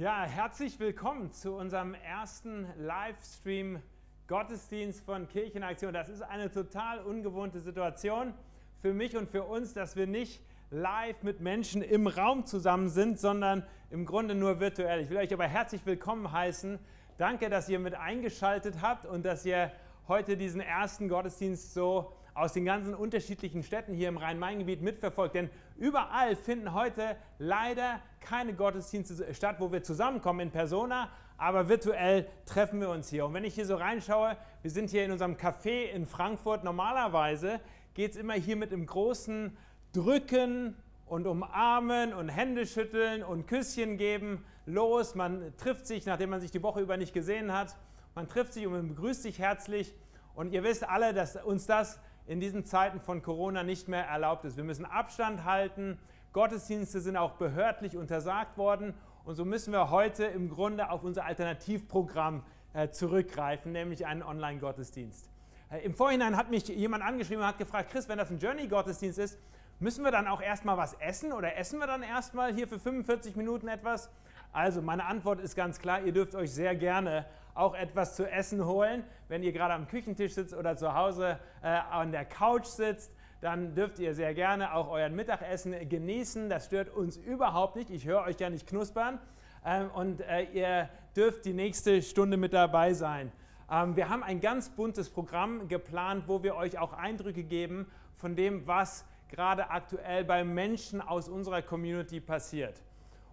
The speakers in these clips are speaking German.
Ja, herzlich willkommen zu unserem ersten Livestream Gottesdienst von Kirchenaktion. Das ist eine total ungewohnte Situation für mich und für uns, dass wir nicht live mit Menschen im Raum zusammen sind, sondern im Grunde nur virtuell. Ich will euch aber herzlich willkommen heißen. Danke, dass ihr mit eingeschaltet habt und dass ihr heute diesen ersten Gottesdienst so aus den ganzen unterschiedlichen Städten hier im Rhein-Main-Gebiet mitverfolgt. Denn überall finden heute leider keine Gottesdienste statt, wo wir zusammenkommen in Persona, aber virtuell treffen wir uns hier. Und wenn ich hier so reinschaue, wir sind hier in unserem Café in Frankfurt. Normalerweise geht es immer hier mit einem großen Drücken und umarmen und Hände schütteln und Küsschen geben los. Man trifft sich, nachdem man sich die Woche über nicht gesehen hat. Man trifft sich und man begrüßt sich herzlich. Und ihr wisst alle, dass uns das in diesen Zeiten von Corona nicht mehr erlaubt ist. Wir müssen Abstand halten. Gottesdienste sind auch behördlich untersagt worden. Und so müssen wir heute im Grunde auf unser Alternativprogramm äh, zurückgreifen, nämlich einen Online-Gottesdienst. Äh, Im Vorhinein hat mich jemand angeschrieben und hat gefragt, Chris, wenn das ein Journey-Gottesdienst ist, müssen wir dann auch erstmal was essen oder essen wir dann erstmal hier für 45 Minuten etwas? Also meine Antwort ist ganz klar, ihr dürft euch sehr gerne auch etwas zu essen holen. Wenn ihr gerade am Küchentisch sitzt oder zu Hause äh, an der Couch sitzt, dann dürft ihr sehr gerne auch euer Mittagessen genießen. Das stört uns überhaupt nicht. Ich höre euch ja nicht knuspern. Ähm, und äh, ihr dürft die nächste Stunde mit dabei sein. Ähm, wir haben ein ganz buntes Programm geplant, wo wir euch auch Eindrücke geben von dem, was gerade aktuell bei Menschen aus unserer Community passiert.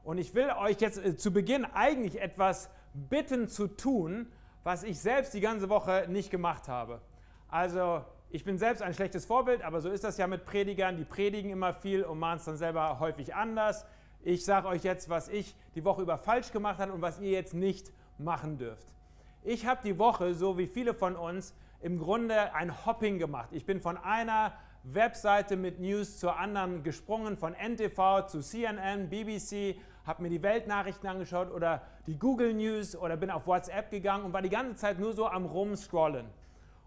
Und ich will euch jetzt äh, zu Beginn eigentlich etwas bitten zu tun, was ich selbst die ganze Woche nicht gemacht habe. Also ich bin selbst ein schlechtes Vorbild, aber so ist das ja mit Predigern. Die predigen immer viel und machen es dann selber häufig anders. Ich sage euch jetzt, was ich die Woche über falsch gemacht habe und was ihr jetzt nicht machen dürft. Ich habe die Woche, so wie viele von uns, im Grunde ein Hopping gemacht. Ich bin von einer Webseite mit News zur anderen gesprungen, von NTV zu CNN, BBC, habe mir die Weltnachrichten angeschaut oder die Google News oder bin auf WhatsApp gegangen und war die ganze Zeit nur so am Rumscrollen.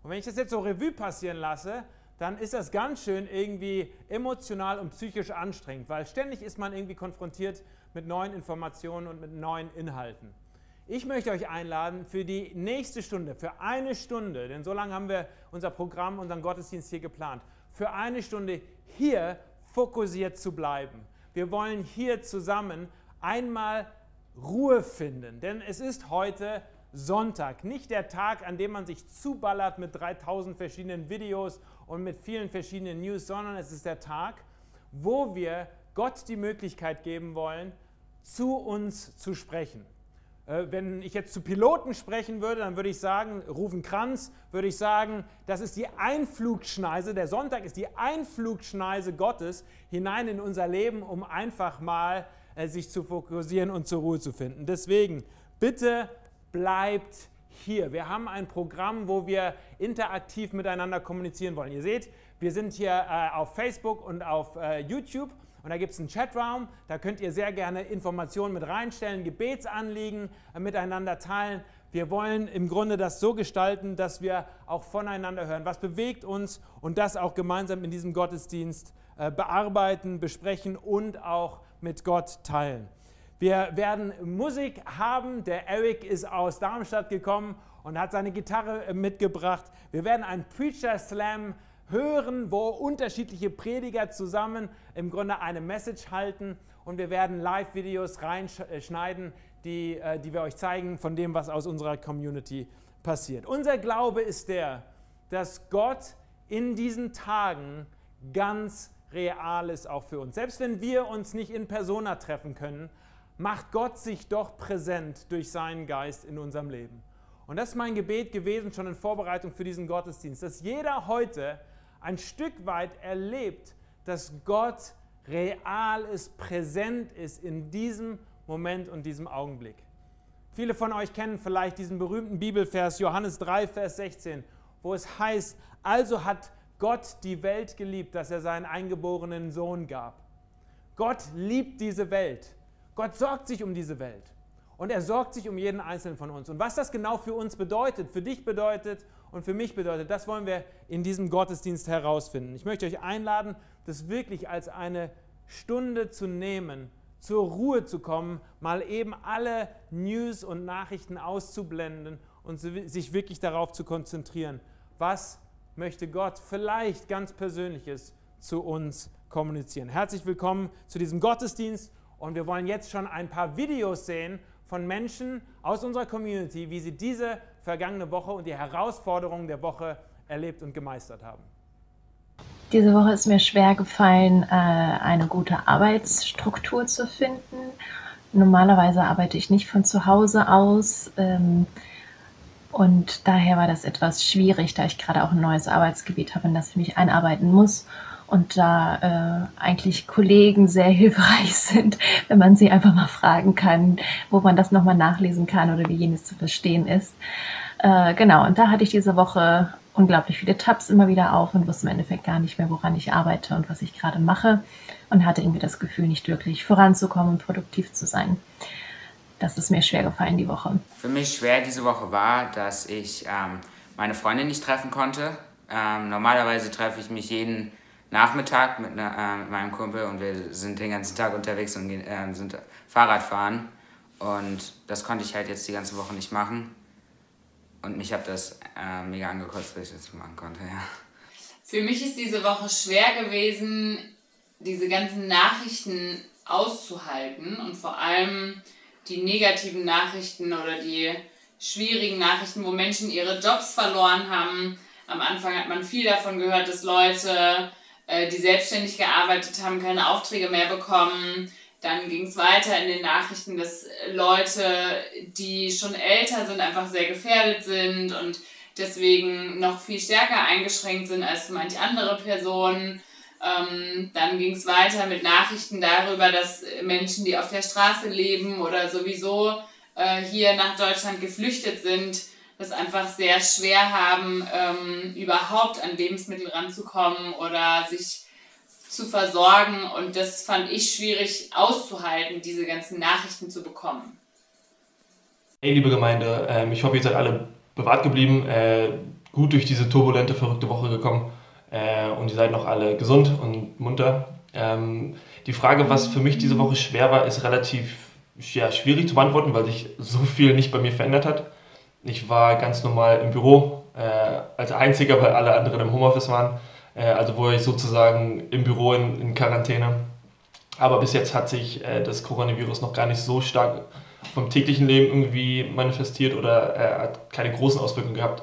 Und wenn ich das jetzt so Revue passieren lasse, dann ist das ganz schön irgendwie emotional und psychisch anstrengend, weil ständig ist man irgendwie konfrontiert mit neuen Informationen und mit neuen Inhalten. Ich möchte euch einladen für die nächste Stunde, für eine Stunde, denn so lange haben wir unser Programm, unseren Gottesdienst hier geplant, für eine Stunde hier fokussiert zu bleiben. Wir wollen hier zusammen einmal Ruhe finden, denn es ist heute Sonntag, nicht der Tag, an dem man sich zuballert mit 3000 verschiedenen Videos und mit vielen verschiedenen News, sondern es ist der Tag, wo wir Gott die Möglichkeit geben wollen, zu uns zu sprechen. Äh, wenn ich jetzt zu Piloten sprechen würde, dann würde ich sagen, Rufen Kranz, würde ich sagen, das ist die Einflugschneise, der Sonntag ist die Einflugschneise Gottes hinein in unser Leben, um einfach mal sich zu fokussieren und zur Ruhe zu finden. Deswegen, bitte bleibt hier. Wir haben ein Programm, wo wir interaktiv miteinander kommunizieren wollen. Ihr seht, wir sind hier äh, auf Facebook und auf äh, YouTube und da gibt es einen Chatraum. Da könnt ihr sehr gerne Informationen mit reinstellen, Gebetsanliegen äh, miteinander teilen. Wir wollen im Grunde das so gestalten, dass wir auch voneinander hören. Was bewegt uns und das auch gemeinsam in diesem Gottesdienst äh, bearbeiten, besprechen und auch mit Gott teilen. Wir werden Musik haben. Der Eric ist aus Darmstadt gekommen und hat seine Gitarre äh, mitgebracht. Wir werden einen Preacher Slam hören, wo unterschiedliche Prediger zusammen im Grunde eine Message halten und wir werden Live-Videos reinschneiden, die, äh, die wir euch zeigen von dem, was aus unserer Community passiert. Unser Glaube ist der, dass Gott in diesen Tagen ganz real ist auch für uns. Selbst wenn wir uns nicht in Persona treffen können, macht Gott sich doch präsent durch seinen Geist in unserem Leben. Und das ist mein Gebet gewesen, schon in Vorbereitung für diesen Gottesdienst, dass jeder heute ein Stück weit erlebt, dass Gott real ist, präsent ist in diesem Moment und diesem Augenblick. Viele von euch kennen vielleicht diesen berühmten Bibelvers Johannes 3, Vers 16, wo es heißt, also hat Gott die Welt geliebt, dass er seinen eingeborenen Sohn gab. Gott liebt diese Welt. Gott sorgt sich um diese Welt. Und er sorgt sich um jeden Einzelnen von uns. Und was das genau für uns bedeutet, für dich bedeutet und für mich bedeutet, das wollen wir in diesem Gottesdienst herausfinden. Ich möchte euch einladen, das wirklich als eine Stunde zu nehmen, zur Ruhe zu kommen, mal eben alle News und Nachrichten auszublenden und sich wirklich darauf zu konzentrieren. Was möchte Gott vielleicht ganz Persönliches zu uns kommunizieren? Herzlich willkommen zu diesem Gottesdienst und wir wollen jetzt schon ein paar Videos sehen von Menschen aus unserer Community, wie sie diese vergangene Woche und die Herausforderungen der Woche erlebt und gemeistert haben. Diese Woche ist mir schwer gefallen, äh, eine gute Arbeitsstruktur zu finden. Normalerweise arbeite ich nicht von zu Hause aus. Und daher war das etwas schwierig, da ich gerade auch ein neues Arbeitsgebiet habe, in das ich mich einarbeiten muss. Und da äh, eigentlich Kollegen sehr hilfreich sind, wenn man sie einfach mal fragen kann, wo man das nochmal nachlesen kann oder wie jenes zu verstehen ist. Äh, genau, und da hatte ich diese Woche unglaublich viele Tabs immer wieder auf und wusste im Endeffekt gar nicht mehr, woran ich arbeite und was ich gerade mache und hatte irgendwie das Gefühl, nicht wirklich voranzukommen und produktiv zu sein. Das ist mir schwer gefallen die Woche. Für mich schwer diese Woche war, dass ich ähm, meine Freundin nicht treffen konnte. Ähm, normalerweise treffe ich mich jeden Nachmittag mit, ne, äh, mit, meinem Kumpel und wir sind den ganzen Tag unterwegs und äh, sind Fahrradfahren. Und das konnte ich halt jetzt die ganze Woche nicht machen. Und mich hat das äh, mega angekotzt, dass ich das nicht machen konnte, ja. Für mich ist diese Woche schwer gewesen, diese ganzen Nachrichten auszuhalten und vor allem die negativen Nachrichten oder die schwierigen Nachrichten, wo Menschen ihre Jobs verloren haben. Am Anfang hat man viel davon gehört, dass Leute, äh, die selbstständig gearbeitet haben, keine Aufträge mehr bekommen. Dann ging es weiter in den Nachrichten, dass Leute, die schon älter sind, einfach sehr gefährdet sind und deswegen noch viel stärker eingeschränkt sind als manch andere Personen. Ähm, dann ging es weiter mit Nachrichten darüber, dass Menschen, die auf der Straße leben oder sowieso äh, hier nach Deutschland geflüchtet sind, das einfach sehr schwer haben, ähm, überhaupt an Lebensmittel ranzukommen oder sich zu versorgen. Und das fand ich schwierig auszuhalten, diese ganzen Nachrichten zu bekommen. Hey, liebe Gemeinde, ähm, ich hoffe, ihr seid alle bewahrt geblieben, äh, gut durch diese turbulente, verrückte Woche gekommen äh, und ihr seid noch alle gesund und munter. Ähm, die Frage, was für mich diese Woche schwer war, ist relativ ja, schwierig zu beantworten, weil sich so viel nicht bei mir verändert hat. Ich war ganz normal im Büro, äh, als einziger, weil alle anderen im Homeoffice waren. Äh, also wo ich sozusagen im Büro in, in Quarantäne. Aber bis jetzt hat sich äh, das Coronavirus noch gar nicht so stark vom täglichen Leben irgendwie manifestiert oder äh, hat keine großen Auswirkungen gehabt.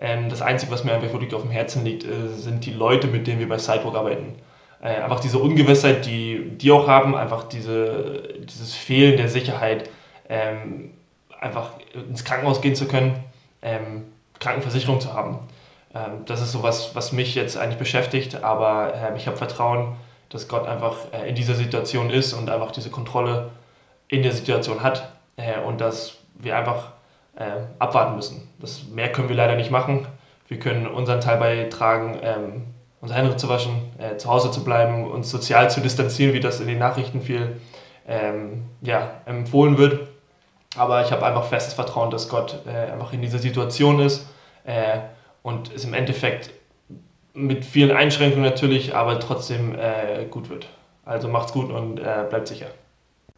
Ähm, das Einzige, was mir einfach wirklich auf dem Herzen liegt, äh, sind die Leute, mit denen wir bei Sidewalk arbeiten. Äh, einfach diese Ungewissheit, die die auch haben, einfach diese, dieses Fehlen der Sicherheit, ähm, einfach ins Krankenhaus gehen zu können, ähm, Krankenversicherung zu haben. Das ist so was, was mich jetzt eigentlich beschäftigt, aber ich habe Vertrauen, dass Gott einfach äh, in dieser Situation ist und einfach diese Kontrolle in der Situation hat und dass wir einfach äh, abwarten müssen. Das, mehr können wir leider nicht machen. Wir können unseren Teil beitragen, ähm, unsere Hände zu waschen, äh, zu Hause zu bleiben, uns sozial zu distanzieren, wie das in den Nachrichten viel ähm, ja, empfohlen wird. Aber ich habe einfach festes Vertrauen, dass Gott äh, einfach in dieser Situation ist äh, und es im Endeffekt mit vielen Einschränkungen natürlich, aber trotzdem äh, gut wird. Also macht's gut und äh, bleibt sicher.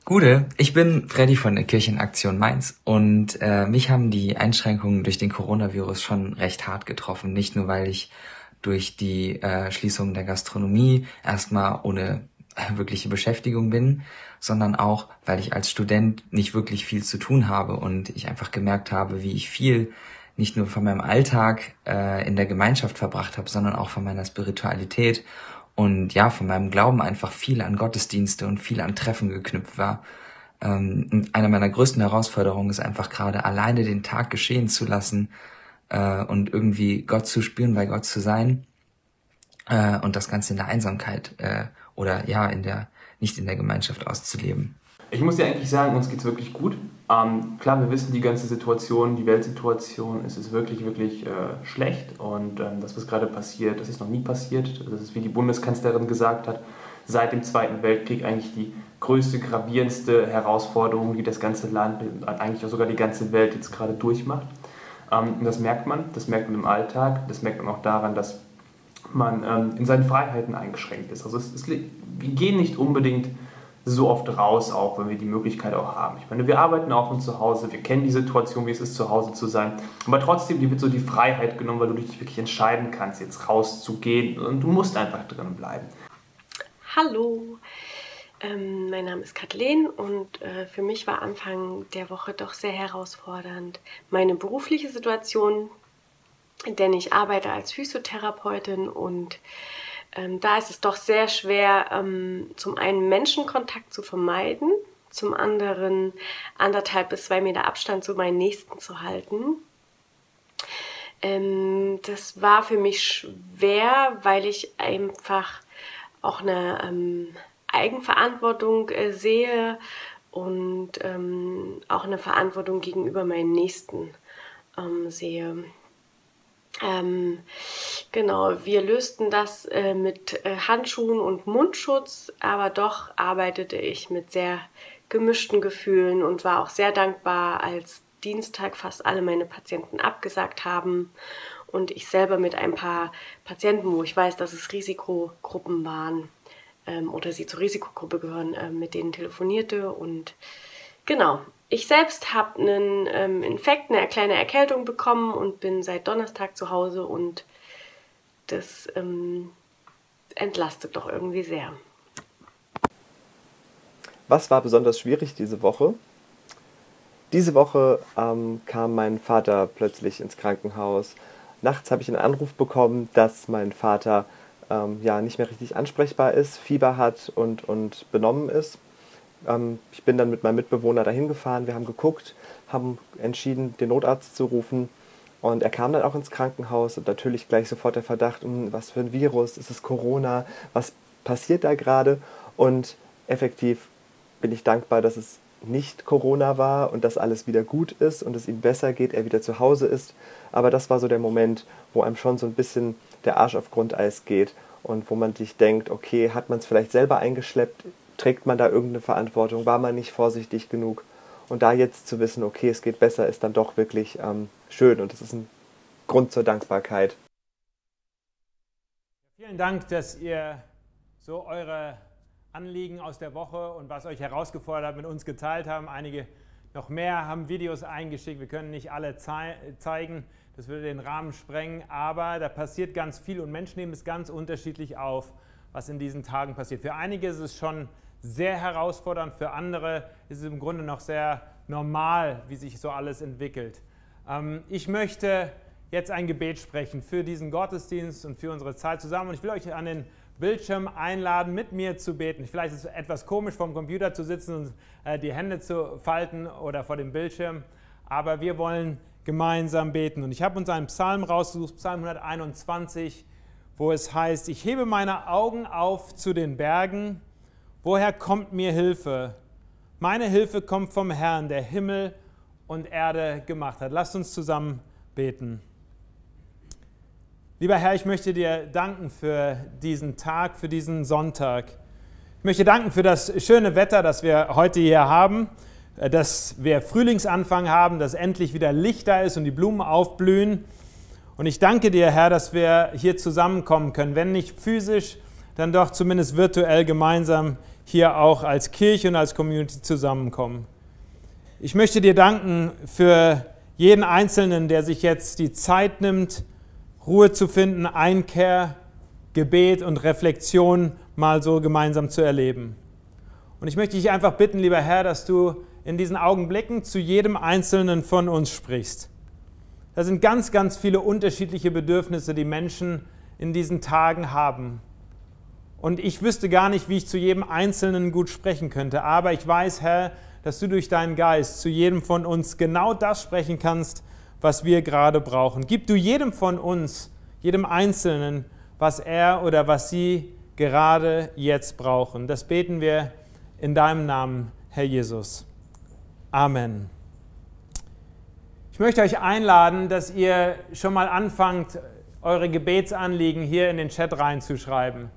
Gute, ich bin Freddy von der Kirchenaktion Mainz und äh, mich haben die Einschränkungen durch den Coronavirus schon recht hart getroffen. Nicht nur, weil ich durch die äh, Schließung der Gastronomie erstmal ohne wirkliche Beschäftigung bin, sondern auch, weil ich als Student nicht wirklich viel zu tun habe und ich einfach gemerkt habe, wie ich viel nicht nur von meinem Alltag äh, in der Gemeinschaft verbracht habe, sondern auch von meiner Spiritualität und ja, von meinem Glauben einfach viel an Gottesdienste und viel an Treffen geknüpft war. Ähm, und eine meiner größten Herausforderungen ist einfach gerade alleine den Tag geschehen zu lassen äh, und irgendwie Gott zu spüren, bei Gott zu sein äh, und das Ganze in der Einsamkeit äh, oder ja, in der nicht in der Gemeinschaft auszuleben. Ich muss dir eigentlich sagen, uns geht es wirklich gut. Ähm, klar, wir wissen die ganze Situation, die Weltsituation, es ist wirklich, wirklich äh, schlecht. Und ähm, das, was gerade passiert, das ist noch nie passiert. Das ist, wie die Bundeskanzlerin gesagt hat, seit dem Zweiten Weltkrieg eigentlich die größte, gravierendste Herausforderung, die das ganze Land, eigentlich auch sogar die ganze Welt jetzt gerade durchmacht. Ähm, und das merkt man, das merkt man im Alltag, das merkt man auch daran, dass man ähm, in seinen Freiheiten eingeschränkt ist. Also es, es, wir gehen nicht unbedingt so oft raus, auch wenn wir die Möglichkeit auch haben. Ich meine, wir arbeiten auch von zu Hause, wir kennen die Situation, wie es ist, zu Hause zu sein. Aber trotzdem, dir wird so die Freiheit genommen, weil du dich wirklich entscheiden kannst, jetzt rauszugehen und du musst einfach drin bleiben. Hallo, ähm, mein Name ist Kathleen und äh, für mich war Anfang der Woche doch sehr herausfordernd meine berufliche Situation, denn ich arbeite als Physiotherapeutin und ähm, da ist es doch sehr schwer, ähm, zum einen Menschenkontakt zu vermeiden, zum anderen anderthalb bis zwei Meter Abstand zu meinen Nächsten zu halten. Ähm, das war für mich schwer, weil ich einfach auch eine ähm, Eigenverantwortung äh, sehe und ähm, auch eine Verantwortung gegenüber meinen Nächsten ähm, sehe. Ähm, genau, wir lösten das äh, mit äh, Handschuhen und Mundschutz, aber doch arbeitete ich mit sehr gemischten Gefühlen und war auch sehr dankbar, als Dienstag fast alle meine Patienten abgesagt haben und ich selber mit ein paar Patienten, wo ich weiß, dass es Risikogruppen waren ähm, oder sie zur Risikogruppe gehören, äh, mit denen telefonierte und genau, ich selbst habe einen ähm, Infekt, eine kleine Erkältung bekommen und bin seit Donnerstag zu Hause und das ähm, entlastet doch irgendwie sehr. Was war besonders schwierig diese Woche? Diese Woche ähm, kam mein Vater plötzlich ins Krankenhaus. Nachts habe ich einen Anruf bekommen, dass mein Vater ähm, ja nicht mehr richtig ansprechbar ist, Fieber hat und, und benommen ist. Ähm, ich bin dann mit meinem Mitbewohner dahin gefahren, wir haben geguckt, haben entschieden, den Notarzt zu rufen. Und er kam dann auch ins Krankenhaus und natürlich gleich sofort der Verdacht, hm, was für ein Virus, ist es Corona, was passiert da gerade? Und effektiv bin ich dankbar, dass es nicht Corona war und dass alles wieder gut ist und es ihm besser geht, er wieder zu Hause ist. Aber das war so der Moment, wo einem schon so ein bisschen der Arsch auf Grundeis geht und wo man sich denkt, okay, hat man es vielleicht selber eingeschleppt? Trägt man da irgendeine Verantwortung? War man nicht vorsichtig genug? Und da jetzt zu wissen, okay, es geht besser, ist dann doch wirklich ähm, schön und es ist ein Grund zur Dankbarkeit. Vielen Dank, dass ihr so eure Anliegen aus der Woche und was euch herausgefordert hat, mit uns geteilt haben. Einige noch mehr haben Videos eingeschickt. Wir können nicht alle zei zeigen, das würde den Rahmen sprengen, aber da passiert ganz viel und Menschen nehmen es ganz unterschiedlich auf, was in diesen Tagen passiert. Für einige ist es schon sehr herausfordernd, für andere ist es im Grunde noch sehr normal, wie sich so alles entwickelt. Ähm, ich möchte jetzt ein Gebet sprechen für diesen Gottesdienst und für unsere Zeit zusammen und ich will euch an den Bildschirm einladen, mit mir zu beten. Vielleicht ist es etwas komisch, vor dem Computer zu sitzen und äh, die Hände zu falten oder vor dem Bildschirm, aber wir wollen gemeinsam beten. Und ich habe uns einen Psalm rausgesucht, Psalm 121, wo es heißt, ich hebe meine Augen auf zu den Bergen Woher kommt mir Hilfe? Meine Hilfe kommt vom Herrn, der Himmel und Erde gemacht hat. Lasst uns zusammen beten. Lieber Herr, ich möchte dir danken für diesen Tag, für diesen Sonntag. Ich möchte danken für das schöne Wetter, das wir heute hier haben, dass wir Frühlingsanfang haben, dass endlich wieder Licht da ist und die Blumen aufblühen. Und ich danke dir, Herr, dass wir hier zusammenkommen können, wenn nicht physisch, dann doch zumindest virtuell gemeinsam hier auch als Kirche und als Community zusammenkommen. Ich möchte dir danken für jeden Einzelnen, der sich jetzt die Zeit nimmt, Ruhe zu finden, Einkehr, Gebet und Reflexion mal so gemeinsam zu erleben. Und ich möchte dich einfach bitten, lieber Herr, dass du in diesen Augenblicken zu jedem Einzelnen von uns sprichst. Da sind ganz, ganz viele unterschiedliche Bedürfnisse, die Menschen in diesen Tagen haben. Und ich wüsste gar nicht, wie ich zu jedem Einzelnen gut sprechen könnte. Aber ich weiß, Herr, dass du durch deinen Geist zu jedem von uns genau das sprechen kannst, was wir gerade brauchen. Gib du jedem von uns, jedem Einzelnen, was er oder was sie gerade jetzt brauchen. Das beten wir in deinem Namen, Herr Jesus. Amen. Ich möchte euch einladen, dass ihr schon mal anfangt, eure Gebetsanliegen hier in den Chat reinzuschreiben.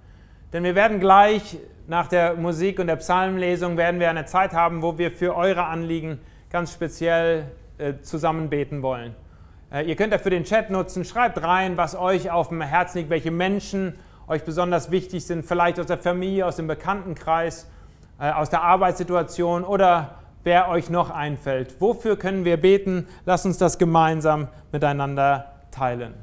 Denn wir werden gleich nach der Musik und der Psalmlesung werden wir eine Zeit haben, wo wir für eure Anliegen ganz speziell äh, zusammen beten wollen. Äh, ihr könnt dafür den Chat nutzen, schreibt rein, was euch auf dem Herzen liegt, welche Menschen euch besonders wichtig sind, vielleicht aus der Familie, aus dem Bekanntenkreis, äh, aus der Arbeitssituation oder wer euch noch einfällt. Wofür können wir beten? Lasst uns das gemeinsam miteinander teilen.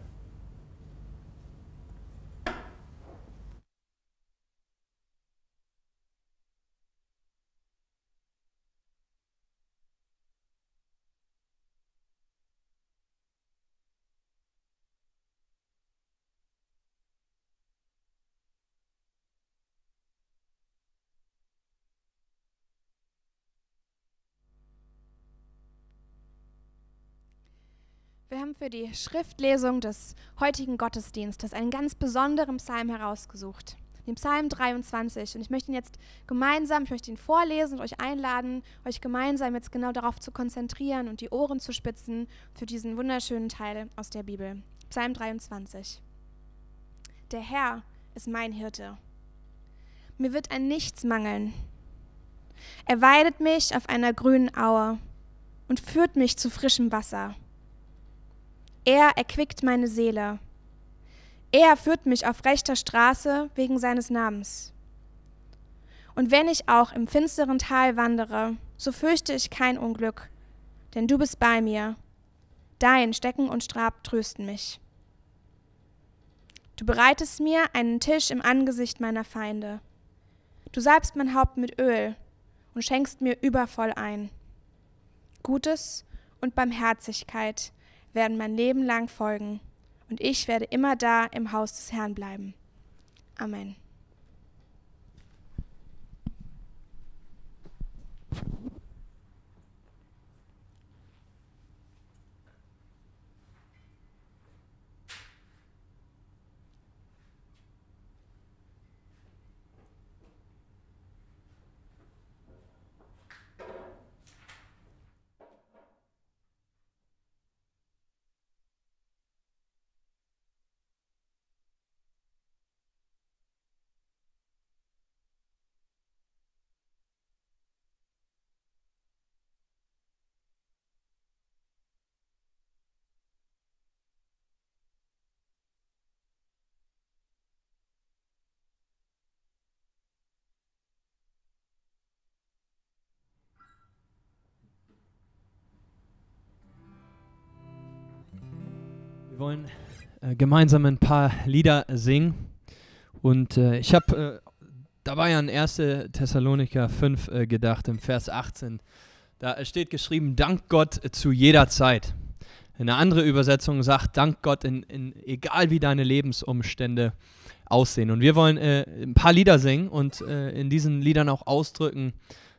Wir haben für die Schriftlesung des heutigen Gottesdienstes einen ganz besonderen Psalm herausgesucht, den Psalm 23. Und ich möchte ihn jetzt gemeinsam, ich möchte ihn vorlesen und euch einladen, euch gemeinsam jetzt genau darauf zu konzentrieren und die Ohren zu spitzen für diesen wunderschönen Teil aus der Bibel. Psalm 23. Der Herr ist mein Hirte. Mir wird ein Nichts mangeln. Er weidet mich auf einer grünen Aue und führt mich zu frischem Wasser. Er erquickt meine Seele. Er führt mich auf rechter Straße wegen seines Namens. Und wenn ich auch im finsteren Tal wandere, so fürchte ich kein Unglück, denn du bist bei mir. Dein Stecken und Strab trösten mich. Du bereitest mir einen Tisch im Angesicht meiner Feinde. Du salbst mein Haupt mit Öl und schenkst mir übervoll ein. Gutes und Barmherzigkeit werden mein Leben lang folgen, und ich werde immer da im Haus des Herrn bleiben. Amen. Wollen äh, gemeinsam ein paar Lieder singen. Und äh, ich habe äh, dabei an 1. Thessaloniker 5 äh, gedacht, im Vers 18. Da steht geschrieben, Dank Gott zu jeder Zeit. Eine andere Übersetzung sagt, Dank Gott, in, in, egal wie deine Lebensumstände aussehen. Und wir wollen äh, ein paar Lieder singen und äh, in diesen Liedern auch ausdrücken,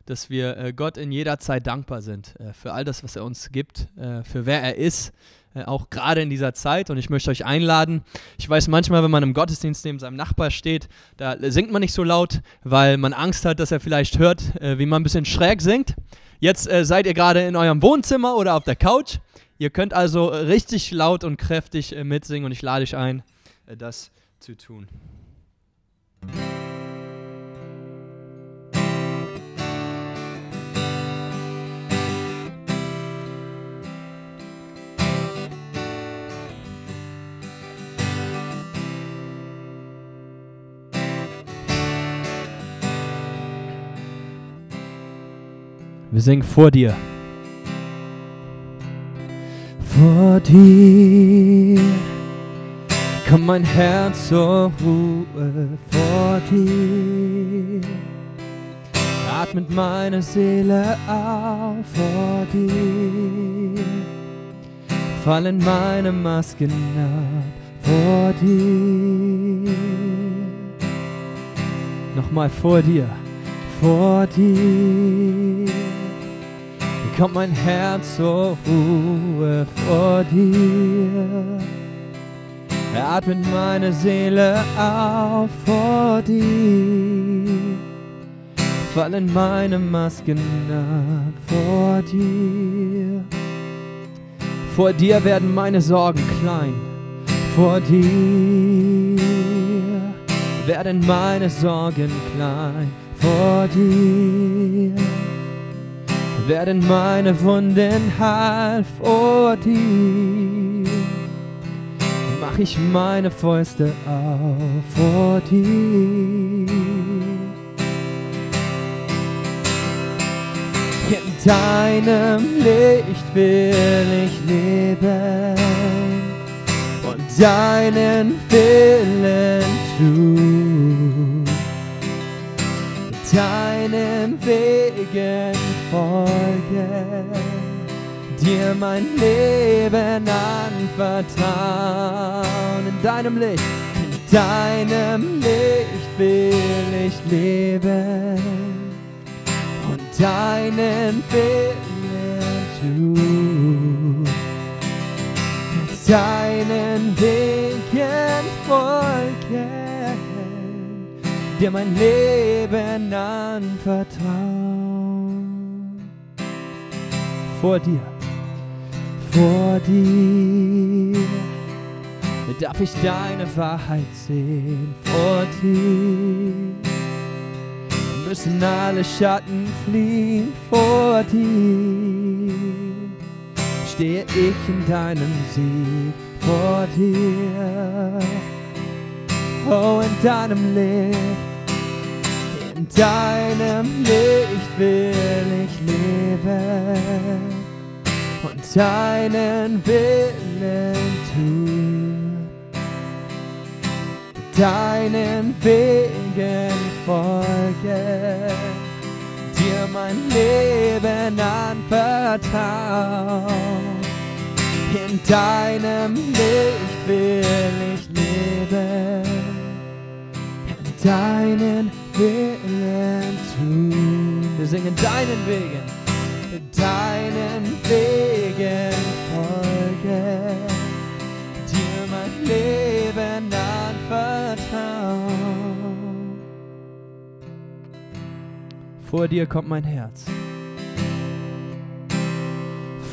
dass wir Gott in jeder Zeit dankbar sind für all das, was er uns gibt, für wer er ist äh, auch gerade in dieser Zeit. Und ich möchte euch einladen. Ich weiß manchmal, wenn man im Gottesdienst neben seinem Nachbar steht, da singt man nicht so laut, weil man Angst hat, dass er vielleicht hört, äh, wie man ein bisschen schräg singt. Jetzt äh, seid ihr gerade in eurem Wohnzimmer oder auf der Couch. Ihr könnt also richtig laut und kräftig äh, mitsingen und ich lade euch ein, äh, das zu tun. Wir singen vor dir. Vor dir kommt mein Herz zur Ruhe. Vor dir atmet meine Seele auf. Vor dir fallen meine Masken ab. Vor dir nochmal vor dir. Vor dir kommt mein Herz zur Ruhe vor dir. Atmet meine Seele auf vor dir. Fallen meine Masken ab vor dir. Vor dir werden meine Sorgen klein. Vor dir werden meine Sorgen klein. Vor dir werden meine Wunden heil vor dir. Mach ich meine Fäuste auf vor dir. In deinem Licht will ich leben und deinen Willen tun. Deinen Wegen folgen, dir mein Leben anvertrauen. In deinem Licht, in deinem Licht will ich leben und deinen Willen tun. Deinen Wegen folgen, dir mein Leben anvertrauen. Vor dir, vor dir darf ich deine Wahrheit sehen. Vor dir müssen alle Schatten fliehen. Vor dir stehe ich in deinem Sieg. Vor dir, oh, in deinem Licht. In deinem Licht will ich leben und deinen Willen tun. Deinen Wegen folgen, dir mein Leben anvertrauen. In deinem Licht will ich leben deinen Willen tun. Wir singen deinen Wegen, deinen Wegen folgen, dir mein Leben anvertrauen. Vor dir kommt mein Herz.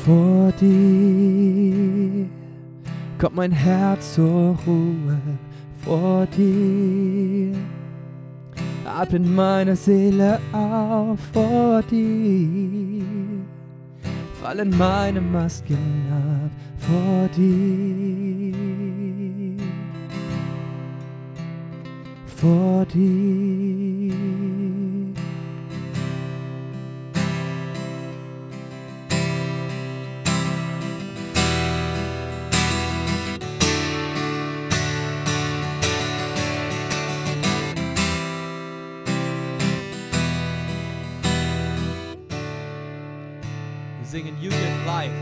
Vor dir kommt mein Herz zur Ruhe. Vor dir atmet meine Seele auf vor dir. Fallen meine Masken ab vor dir. Vor dir. Singing You Give Life.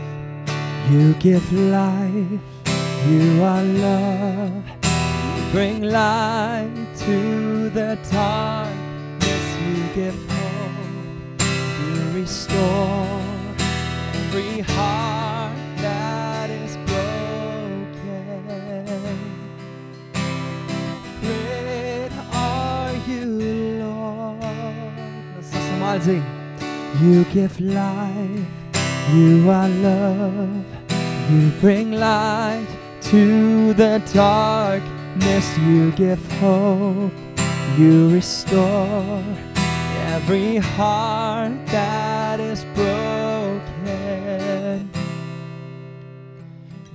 You give life, you are love. You bring light to the darkness, you give hope. You restore every heart that is broken. Great are you, Lord. You give life. You are love, you bring light to the darkness, you give hope, you restore every heart that is broken.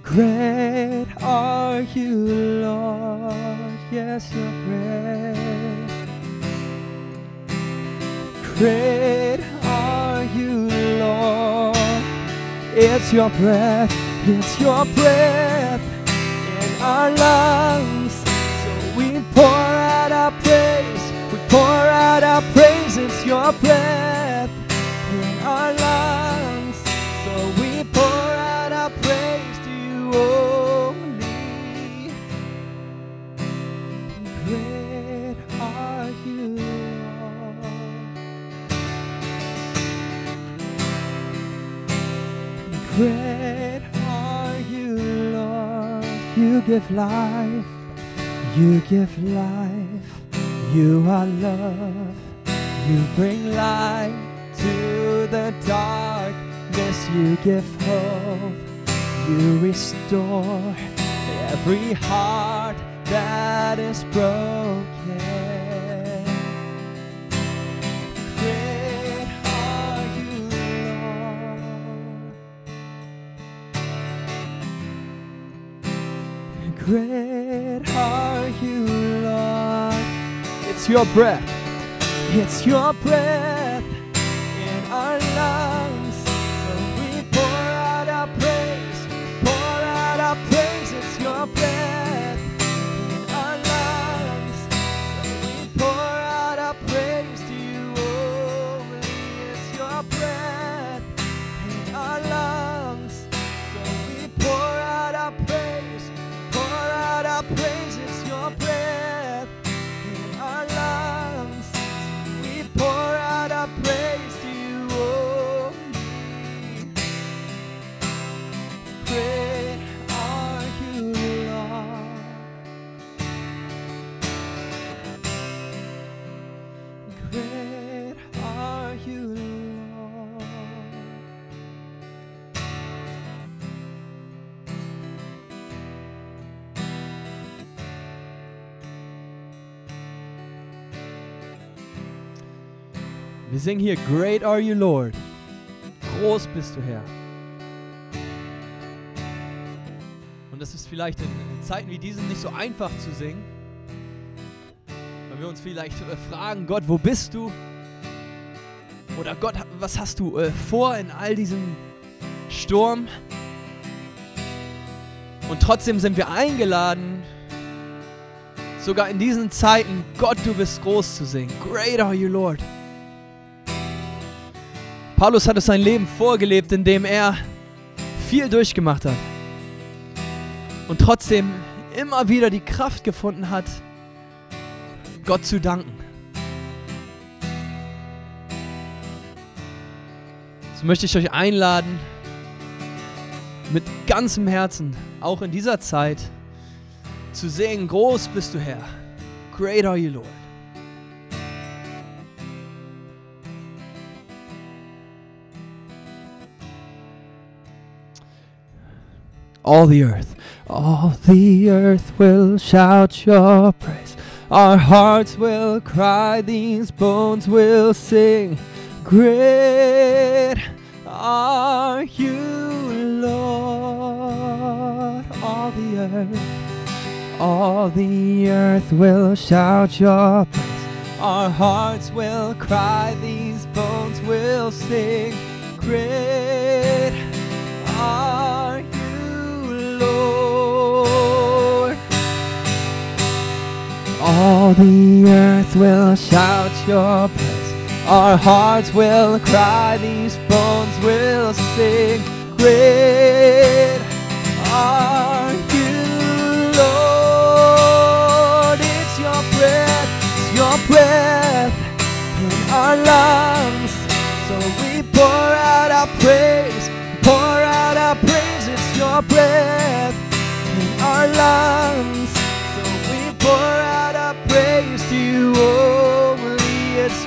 Great are you, Lord, yes, you're great. Great are you, Lord. It's your breath, it's your breath in our lungs. So we pour out our praise, we pour out our praise. It's your breath in our lungs. You give life, you give life. You are love. You bring light to the darkness. You give hope. You restore every heart that is broken. Great are you, Lord. It's your breath. It's your breath singen hier Great are you, Lord. Groß bist du, Herr. Und das ist vielleicht in Zeiten wie diesen nicht so einfach zu singen. Weil wir uns vielleicht äh, fragen, Gott, wo bist du? Oder Gott, was hast du äh, vor in all diesem Sturm? Und trotzdem sind wir eingeladen, sogar in diesen Zeiten, Gott, du bist groß zu singen. Great are you, Lord. Paulus hat es sein Leben vorgelebt, in dem er viel durchgemacht hat. Und trotzdem immer wieder die Kraft gefunden hat, Gott zu danken. So möchte ich euch einladen, mit ganzem Herzen, auch in dieser Zeit, zu sehen, groß bist du Herr. Great are you, Lord. All the earth. All the earth will shout your praise. Our hearts will cry, these bones will sing. Great are you, Lord. All the earth, all the earth will shout your praise. Our hearts will cry, these bones will sing. Great are All the earth will shout your praise. Our hearts will cry, these bones will sing. Great are you, Lord. It's your breath, it's your breath in our lungs. So we pour out our praise, pour out our praise. It's your breath in our lungs.